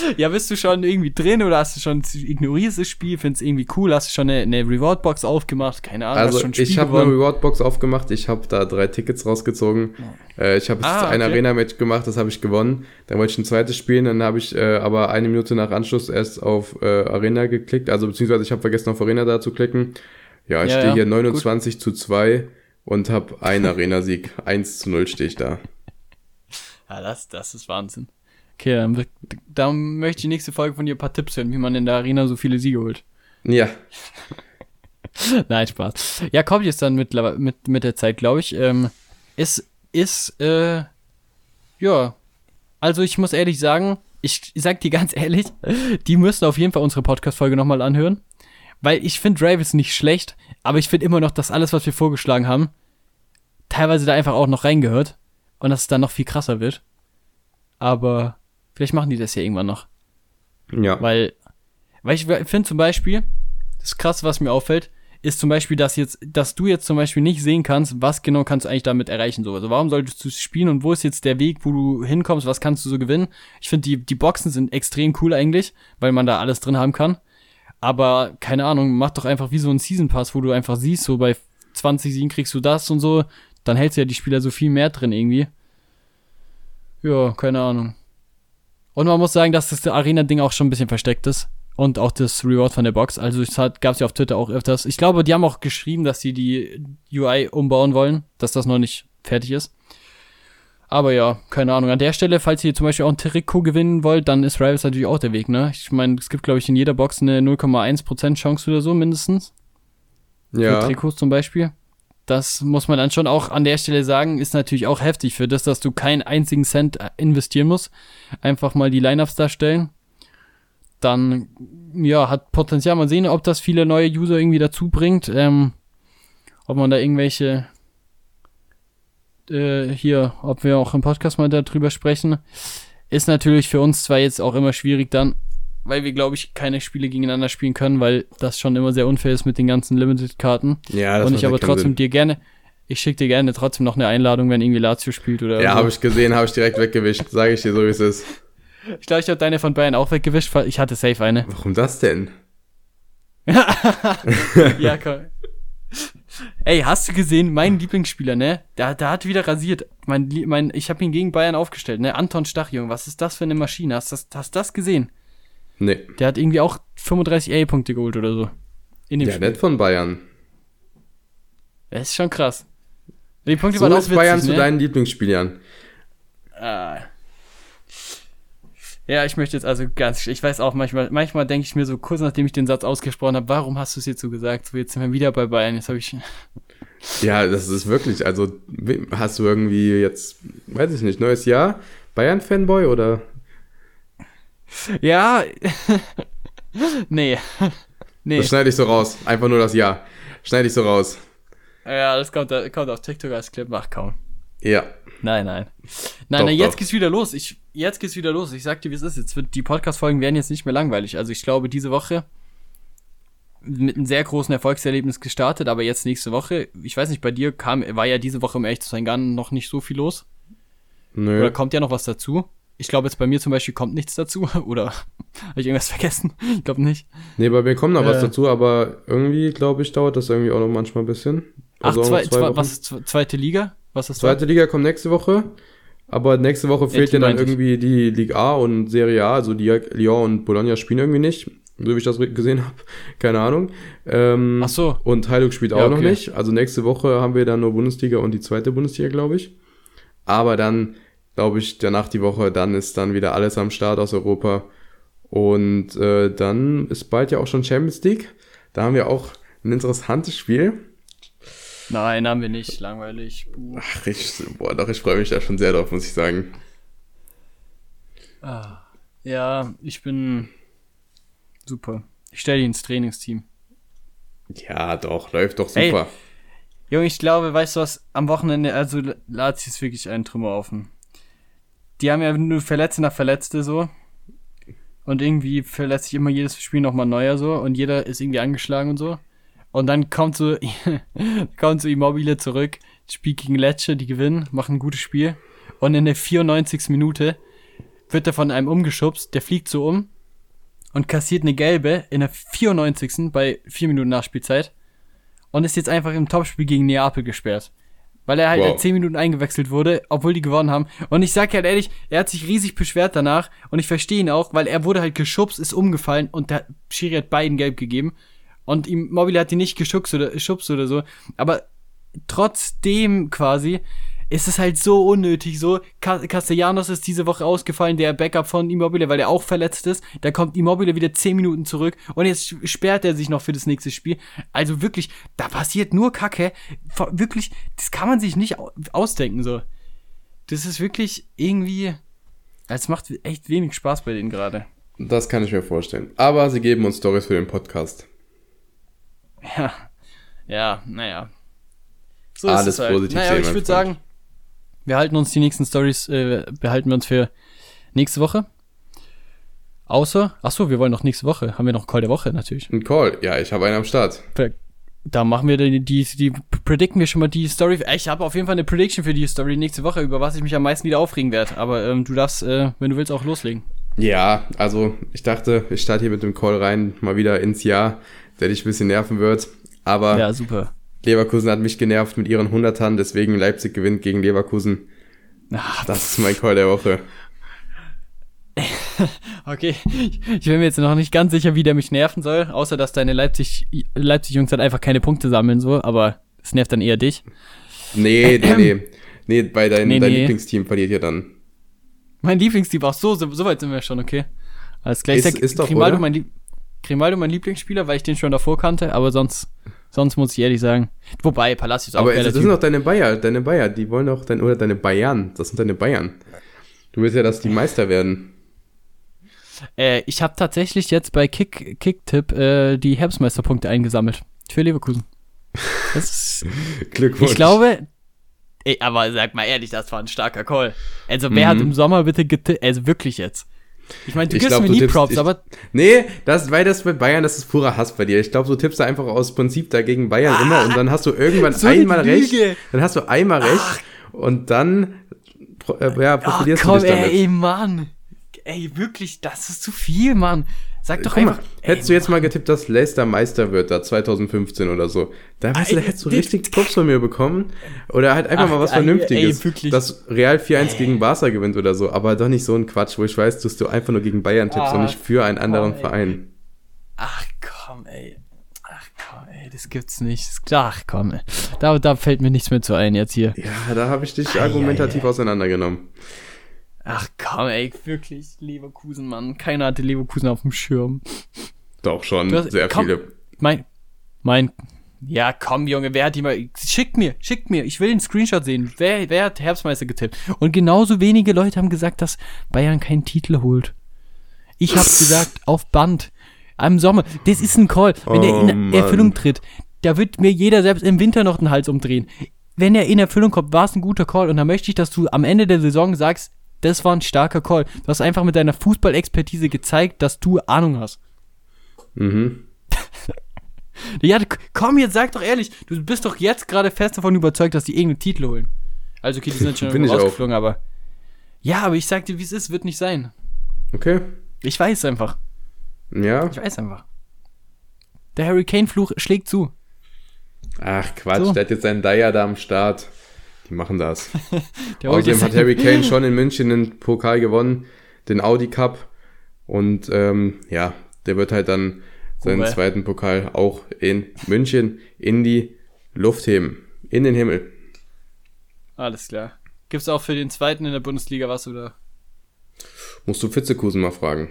A: ja, bist du schon irgendwie drin oder hast du schon ignorierst das Spiel, findest es irgendwie cool, hast du schon eine, eine Reward-Box aufgemacht, keine Ahnung.
B: Also ich habe eine Reward-Box aufgemacht, ich habe da drei Tickets rausgezogen. Äh, ich habe ah, ein okay. Arena-Match gemacht, das habe ich gewonnen. Dann wollte ich ein zweites spielen, dann habe ich äh, aber eine Minute nach Anschluss erst auf äh, Arena geklickt, also beziehungsweise ich habe vergessen auf Arena da zu klicken. Ja, ich ja, stehe ja. hier 29 Gut. zu 2 und habe einen Arena-Sieg. 1 zu 0 stehe ich da.
A: Ja, das, das ist Wahnsinn. Okay, dann, dann möchte ich die nächste Folge von dir ein paar Tipps hören, wie man in der Arena so viele Siege holt.
B: Ja.
A: Nein, Spaß. Ja, kommt jetzt dann mit, mit, mit der Zeit, glaube ich. Ähm, es ist, äh, ja. Also ich muss ehrlich sagen, ich sag dir ganz ehrlich, die müssen auf jeden Fall unsere Podcast-Folge nochmal anhören. Weil ich finde Ravens nicht schlecht, aber ich finde immer noch, dass alles, was wir vorgeschlagen haben, teilweise da einfach auch noch reingehört. Und dass es dann noch viel krasser wird. Aber Vielleicht machen die das ja irgendwann noch.
B: Ja.
A: Weil, weil ich finde zum Beispiel, das krasse, was mir auffällt, ist zum Beispiel, dass jetzt, dass du jetzt zum Beispiel nicht sehen kannst, was genau kannst du eigentlich damit erreichen, so. Also warum solltest du spielen und wo ist jetzt der Weg, wo du hinkommst, was kannst du so gewinnen? Ich finde, die, die Boxen sind extrem cool eigentlich, weil man da alles drin haben kann. Aber, keine Ahnung, mach doch einfach wie so ein Season Pass, wo du einfach siehst, so bei 20 Siegen kriegst du das und so, dann hältst du ja die Spieler so viel mehr drin irgendwie. Ja, keine Ahnung. Und man muss sagen, dass das Arena-Ding auch schon ein bisschen versteckt ist. Und auch das Reward von der Box. Also es gab es ja auf Twitter auch öfters. Ich glaube, die haben auch geschrieben, dass sie die UI umbauen wollen, dass das noch nicht fertig ist. Aber ja, keine Ahnung. An der Stelle, falls ihr zum Beispiel auch ein Trikot gewinnen wollt, dann ist Rivals natürlich auch der Weg, ne? Ich meine, es gibt, glaube ich, in jeder Box eine 0,1% Chance oder so mindestens. Ja. Für Trikots zum Beispiel das muss man dann schon auch an der Stelle sagen, ist natürlich auch heftig für das, dass du keinen einzigen Cent investieren musst. Einfach mal die Lineups darstellen. Dann, ja, hat Potenzial. Mal sehen, ob das viele neue User irgendwie dazu bringt. Ähm, ob man da irgendwelche äh, hier, ob wir auch im Podcast mal darüber sprechen. Ist natürlich für uns zwar jetzt auch immer schwierig dann, weil wir, glaube ich, keine Spiele gegeneinander spielen können, weil das schon immer sehr unfair ist mit den ganzen Limited-Karten.
B: Ja, das
A: Und ich aber trotzdem
B: Sinn.
A: dir gerne, ich schicke dir gerne trotzdem noch eine Einladung, wenn irgendwie Lazio spielt oder
B: Ja,
A: so.
B: habe ich gesehen, habe ich direkt weggewischt, sage ich dir so, wie es ist.
A: Ich glaube, ich habe deine von Bayern auch weggewischt, weil ich hatte safe eine.
B: Warum das denn?
A: ja, komm. Ey, hast du gesehen, mein Lieblingsspieler, ne? Der, der hat wieder rasiert. Mein, mein, ich habe ihn gegen Bayern aufgestellt, ne? Anton Stach, Junge, was ist das für eine Maschine? Hast du das, hast das gesehen?
B: Nee.
A: Der hat irgendwie auch 35 A-Punkte geholt oder so. In dem
B: Ja,
A: Spiel.
B: nicht von Bayern.
A: Das ist schon krass. Die Punkte
B: So
A: waren auch witzig,
B: Bayern
A: ne?
B: zu deinen Lieblingsspielern.
A: Ah. Ja, ich möchte jetzt also ganz, ich weiß auch, manchmal, manchmal denke ich mir so kurz nachdem ich den Satz ausgesprochen habe, warum hast du es jetzt so gesagt? So, jetzt sind wir wieder bei Bayern. Jetzt habe ich.
B: Ja, das ist wirklich, also hast du irgendwie jetzt, weiß ich nicht, neues Jahr? Bayern-Fanboy oder?
A: Ja. nee. nee.
B: Das schneide ich so raus. Einfach nur das Ja. Schneide ich so raus.
A: Ja, das kommt, das kommt auf TikTok als Clip. Ach komm.
B: Ja.
A: Nein, nein. Nein,
B: Doch,
A: nein, jetzt
B: doch.
A: geht's wieder los. Ich, jetzt geht's wieder los. Ich sag dir, wie es ist. Jetzt wird, die Podcast-Folgen werden jetzt nicht mehr langweilig. Also ich glaube, diese Woche mit einem sehr großen Erfolgserlebnis gestartet, aber jetzt nächste Woche, ich weiß nicht, bei dir kam, war ja diese Woche, um ehrlich zu sein, gar noch nicht so viel los.
B: Nö.
A: Oder kommt ja noch was dazu? Ich glaube, jetzt bei mir zum Beispiel kommt nichts dazu. Oder habe ich irgendwas vergessen? Ich glaube nicht.
B: Nee, bei mir kommt noch was
A: Äh.
B: dazu, aber irgendwie, glaube ich, dauert das irgendwie auch noch manchmal ein bisschen.
A: Ach,
B: Also noch
A: zwei, zwei, was, zwe- zweite Liga? Was ist
B: Zweite Liga kommt nächste Woche. Aber nächste Woche fehlt ja dann
A: meinte ich.
B: irgendwie die Ligue A und Serie A. Also die Lyon und Bologna spielen irgendwie nicht. So wie ich das gesehen habe. Keine Ahnung. Ähm,
A: Ach so.
B: Und Heilung spielt auch
A: Ja,
B: noch
A: okay.
B: nicht. Also nächste Woche haben wir dann nur Bundesliga und die zweite Bundesliga, glaube ich. Aber dann, glaube ich, danach die Woche, dann ist dann wieder alles am Start aus Europa. Und äh, dann ist bald ja auch schon Champions League. Da haben wir auch ein interessantes Spiel.
A: Nein, haben wir nicht. Langweilig. Buh.
B: Ach, ich, boah, doch, ich freue mich da schon sehr drauf, muss ich sagen.
A: Ah. Ja, ich bin super. Ich stelle dich ins Trainingsteam.
B: Ja, doch, läuft doch super.
A: Junge, ich glaube, weißt du was, am Wochenende, also Lazio ist wirklich ein Trümmerhaufen. Die haben ja nur Verletzte nach Verletzte so. Und irgendwie verletzt sich immer jedes Spiel nochmal neuer so. Und jeder ist irgendwie angeschlagen und so. Und dann kommt so, kommt so Immobile zurück, spielt gegen Lecce, die gewinnen, machen ein gutes Spiel. Und in der 94. Minute wird er von einem umgeschubst, der fliegt so um und kassiert eine gelbe in der 94. bei 4 Minuten Nachspielzeit und ist jetzt einfach im Topspiel gegen Neapel gesperrt. Weil er halt
B: Wow.
A: wow. 10 Minuten eingewechselt wurde, obwohl die gewonnen haben. Und ich sag halt ehrlich, er hat sich riesig beschwert danach und ich verstehe ihn auch, weil er wurde halt geschubst, ist umgefallen und der Schiri hat beiden gelb gegeben. Und ihm Mobile hat ihn nicht geschubst oder, geschubst oder so. Aber trotzdem quasi ist es halt so unnötig. So, Ca- Castellanos ist diese Woche ausgefallen, der Backup von Immobile, weil er auch verletzt ist. Da kommt Immobile wieder 10 Minuten zurück und jetzt sperrt er sich noch für das nächste Spiel. Also wirklich, da passiert nur Kacke. Wirklich, das kann man sich nicht au- ausdenken, so. Das ist wirklich irgendwie, es macht echt wenig Spaß bei denen gerade.
B: Das kann ich mir vorstellen. Aber sie geben uns Stories für den Podcast.
A: Ja, ja, naja. So
B: Alles positiv
A: Naja, ich würde sagen, wir halten uns die nächsten Stories, äh, behalten wir uns für nächste Woche. Außer, ach so, wir wollen noch nächste Woche, haben wir noch Call der Woche natürlich.
B: Ein Call. Ja, ich habe einen am Start.
A: Da machen wir die, die, die predikten wir schon mal die Story. Ich habe auf jeden Fall eine Prediction für die Story nächste Woche, über was ich mich am meisten wieder aufregen werde. Aber ähm, du darfst, äh, wenn du willst, auch loslegen.
B: Ja, also ich dachte, ich starte hier mit dem Call rein, mal wieder ins Jahr, der dich ein bisschen nerven wird. Aber
A: Ja, super.
B: Leverkusen hat mich genervt mit ihren Hundertern, deswegen Leipzig gewinnt gegen Leverkusen.
A: Ah,
B: Das ist mein Call der Woche.
A: Okay, ich bin mir jetzt noch nicht ganz sicher, wie der mich nerven soll, außer dass deine Leipzig, Leipzig-Jungs halt einfach keine Punkte sammeln, so, aber es nervt dann eher dich.
B: Nee, nee, nee. Nee, weil dein,
A: Nee,
B: dein
A: nee.
B: Lieblingsteam verliert ja dann.
A: Mein Lieblingsteam, ach so, so, so weit sind wir schon, okay. Alles klar. Ich
B: Ist- ist doch,
A: Grimaldo, mein, Grimaldo mein Lieblingsspieler, weil ich den schon davor kannte, aber sonst, sonst muss ich ehrlich sagen. Wobei, Palacios auch
B: Aber das sind doch deine Bayer, deine Bayer, die wollen doch dein, oder deine Bayern, das sind deine Bayern. Du willst ja, dass die Meister werden.
A: Äh, ich habe tatsächlich jetzt bei Kick, Kicktipp äh, die Herbstmeisterpunkte eingesammelt. Für Leverkusen. Ist,
B: Glückwunsch.
A: ich glaube, ey, aber sag mal ehrlich, das war ein starker Call. Also wer
B: Mhm.
A: hat im Sommer bitte getippt, also wirklich jetzt. Ich meine, du
B: Ich
A: gibst
B: glaub,
A: mir nie
B: tippst-
A: Props,
B: ich-
A: aber
B: Nee, das, weil das bei Bayern, das ist purer Hass bei dir. Ich glaube, du tippst da einfach aus Prinzip dagegen Bayern immer und dann hast du irgendwann
A: Ah, so
B: einmal recht. Dann hast du einmal recht und dann äh, ja, profilierst
A: komm,
B: du dich damit.
A: ey, Mann. Ey, wirklich, das ist zu viel, Mann. Sag doch
B: Guck mal,
A: einfach.
B: hättest du jetzt mal getippt, dass Leicester Meister wird, da 2015 oder so, da weißt du, da
A: Ey,
B: hättest du richtig Props von mir bekommen. Oder halt einfach
A: Ach,
B: mal was
A: ey,
B: Vernünftiges.
A: ey,
B: dass Real 4-1 gegen Barca gewinnt oder so, aber doch nicht so ein Quatsch, wo ich weiß, dass du einfach nur gegen Bayern tippst und
A: Ah,
B: nicht für einen anderen
A: ey.
B: Verein.
A: Ach komm, ey. Ach komm, ey, das gibt's nicht. Ach komm, ey. Da, da fällt mir nichts mehr zu ein jetzt hier.
B: Ja, da habe ich dich argumentativ
A: ei, ei.
B: auseinandergenommen.
A: Ach komm, ey, wirklich, Leverkusen, Mann. Keiner hatte Leverkusen auf dem Schirm.
B: Doch schon,
A: hast-
B: sehr
A: komm.
B: viele.
A: Mein, mein, ja komm, Junge, wer hat die mal, schickt mir, schickt mir, ich will den Screenshot sehen. Wer, wer hat Herbstmeister getippt? Und genauso wenige Leute haben gesagt, dass Bayern keinen Titel holt. Ich hab's gesagt, auf Band. Am Sommer. Das ist ein Call. Wenn der
B: Oh,
A: in
B: Mann.
A: Erfüllung tritt, da wird mir jeder selbst im Winter noch den Hals umdrehen. Wenn er in Erfüllung kommt, war es ein guter Call. Und dann möchte ich, dass du am Ende der Saison sagst, das war ein starker Call. Du hast einfach mit deiner Fußballexpertise gezeigt, dass du Ahnung hast.
B: Mhm.
A: Ja, komm, jetzt sag doch ehrlich, du bist doch jetzt gerade fest davon überzeugt, dass die irgendeinen Titel holen. Also, okay, die sind schon
B: auch.
A: rausgeflogen, aber. Ja, aber ich sag dir, wie es ist, wird nicht sein.
B: Okay.
A: Ich weiß einfach.
B: Ja.
A: Ich weiß einfach. Der Hurricane-Fluch schlägt zu.
B: Ach Quatsch,
A: So.
B: der hat jetzt seinen Dyer da am Start. Die machen das. Außerdem hat Harry Kane schon in München den Pokal gewonnen, den Audi Cup. Und ähm, ja, der wird halt dann seinen
A: Uwe.
B: zweiten Pokal auch in München in die Luft heben. In den Himmel.
A: Alles klar. Gibt's auch für den zweiten in der Bundesliga was oder?
B: Musst du Fitzekusen mal fragen.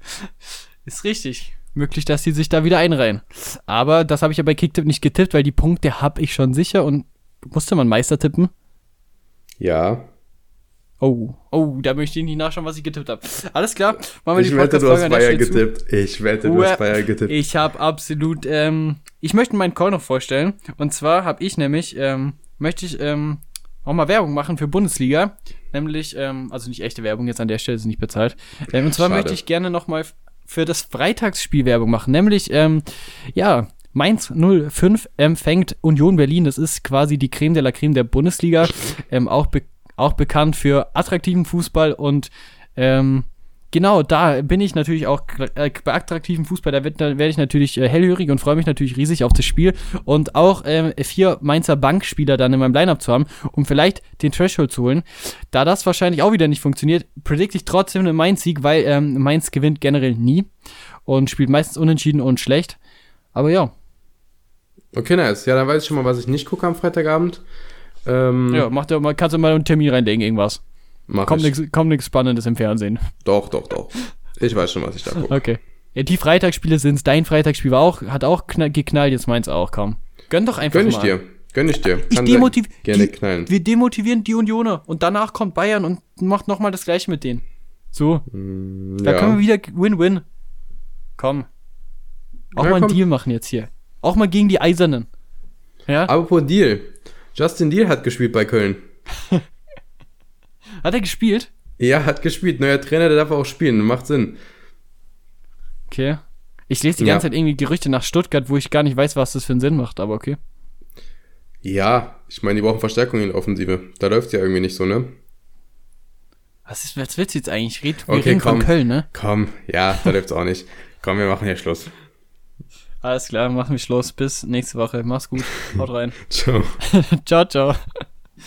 A: Ist richtig. Möglich, dass die sich da wieder einreihen. Aber das habe ich ja bei Kicktip nicht getippt, weil die Punkte habe ich schon sicher und musste man Meister tippen.
B: Ja.
A: Oh, oh, da möchte ich nicht nachschauen, was ich getippt habe. Alles klar, machen wir
B: Ich
A: die
B: wette, du hast Bayern
A: zu.
B: getippt. Ich wette, du hast Bayern getippt.
A: Ich habe absolut, ähm, ich möchte meinen Call noch vorstellen. Und zwar habe ich nämlich, ähm, möchte ich ähm, auch mal Werbung machen für Bundesliga. Nämlich, ähm, also nicht echte Werbung jetzt an der Stelle, ist nicht bezahlt. Ähm, und zwar
B: Schade.
A: möchte ich gerne noch mal für das Freitagsspiel Werbung machen. Nämlich, ähm, ja, Mainz 05 empfängt Union Berlin. Das ist quasi die Creme de la Creme der Bundesliga. Ähm, auch, be auch bekannt für attraktiven Fußball und ähm, Genau, da bin ich natürlich auch äh, bei attraktivem Fußball, da werde ich natürlich äh, hellhörig und freue mich natürlich riesig auf das Spiel und auch ähm, vier Mainzer Bankspieler dann in meinem Lineup zu haben, um vielleicht den Threshold zu holen. Da das wahrscheinlich auch wieder nicht funktioniert, predikte ich trotzdem einen Mainz-Sieg, weil ähm, Mainz gewinnt generell nie und spielt meistens unentschieden und schlecht. Aber ja,
B: Okay, nice. Ja, dann weiß ich schon mal, was ich nicht gucke am Freitagabend. Ähm,
A: ja, mach dir mal, kannst du mal einen Termin reinlegen, irgendwas.
B: mach
A: Kommt
B: ich.
A: nichts kommt nix Spannendes im Fernsehen.
B: Doch, doch, doch. Ich weiß schon, was ich da gucke.
A: Okay. Ja, die Freitagsspiele sind's. Dein Freitagsspiel war auch, hat auch knall, geknallt, jetzt meins auch, komm. Gönn doch einfach
B: Gönn ich
A: mal.
B: dir. Gönn ich dir.
A: Ich
B: Kann
A: demotiv
B: sehr gerne
A: die,
B: knallen.
A: Wir demotivieren die Unioner und danach kommt Bayern und macht nochmal das gleiche mit denen. So, da können wir wieder Win-Win. Komm. Auch
B: Ja,
A: mal einen
B: komm.
A: Deal machen jetzt hier. Auch mal gegen die Eisernen. Ja?
B: Apropos Deal. Justin Deal hat gespielt bei Köln.
A: Hat er gespielt?
B: Ja, hat gespielt. Neuer Trainer, der darf auch spielen. Macht Sinn.
A: Okay. Ich lese die
B: Ja.
A: ganze Zeit irgendwie Gerüchte nach Stuttgart, wo ich gar nicht weiß, was das für einen Sinn macht, aber okay.
B: Ja, ich meine, die brauchen Verstärkung in der Offensive. Da läuft's ja irgendwie nicht so, ne?
A: Was, ist, was willst du jetzt eigentlich? Red, wir
B: Okay,
A: reden von
B: komm.
A: Köln, ne?
B: Komm, ja, da läuft's auch nicht. Komm, wir machen hier Schluss.
A: Alles klar, machen wir Schluss. Bis nächste Woche. Mach's gut. Haut rein.
B: Ciao.
A: ciao, ciao.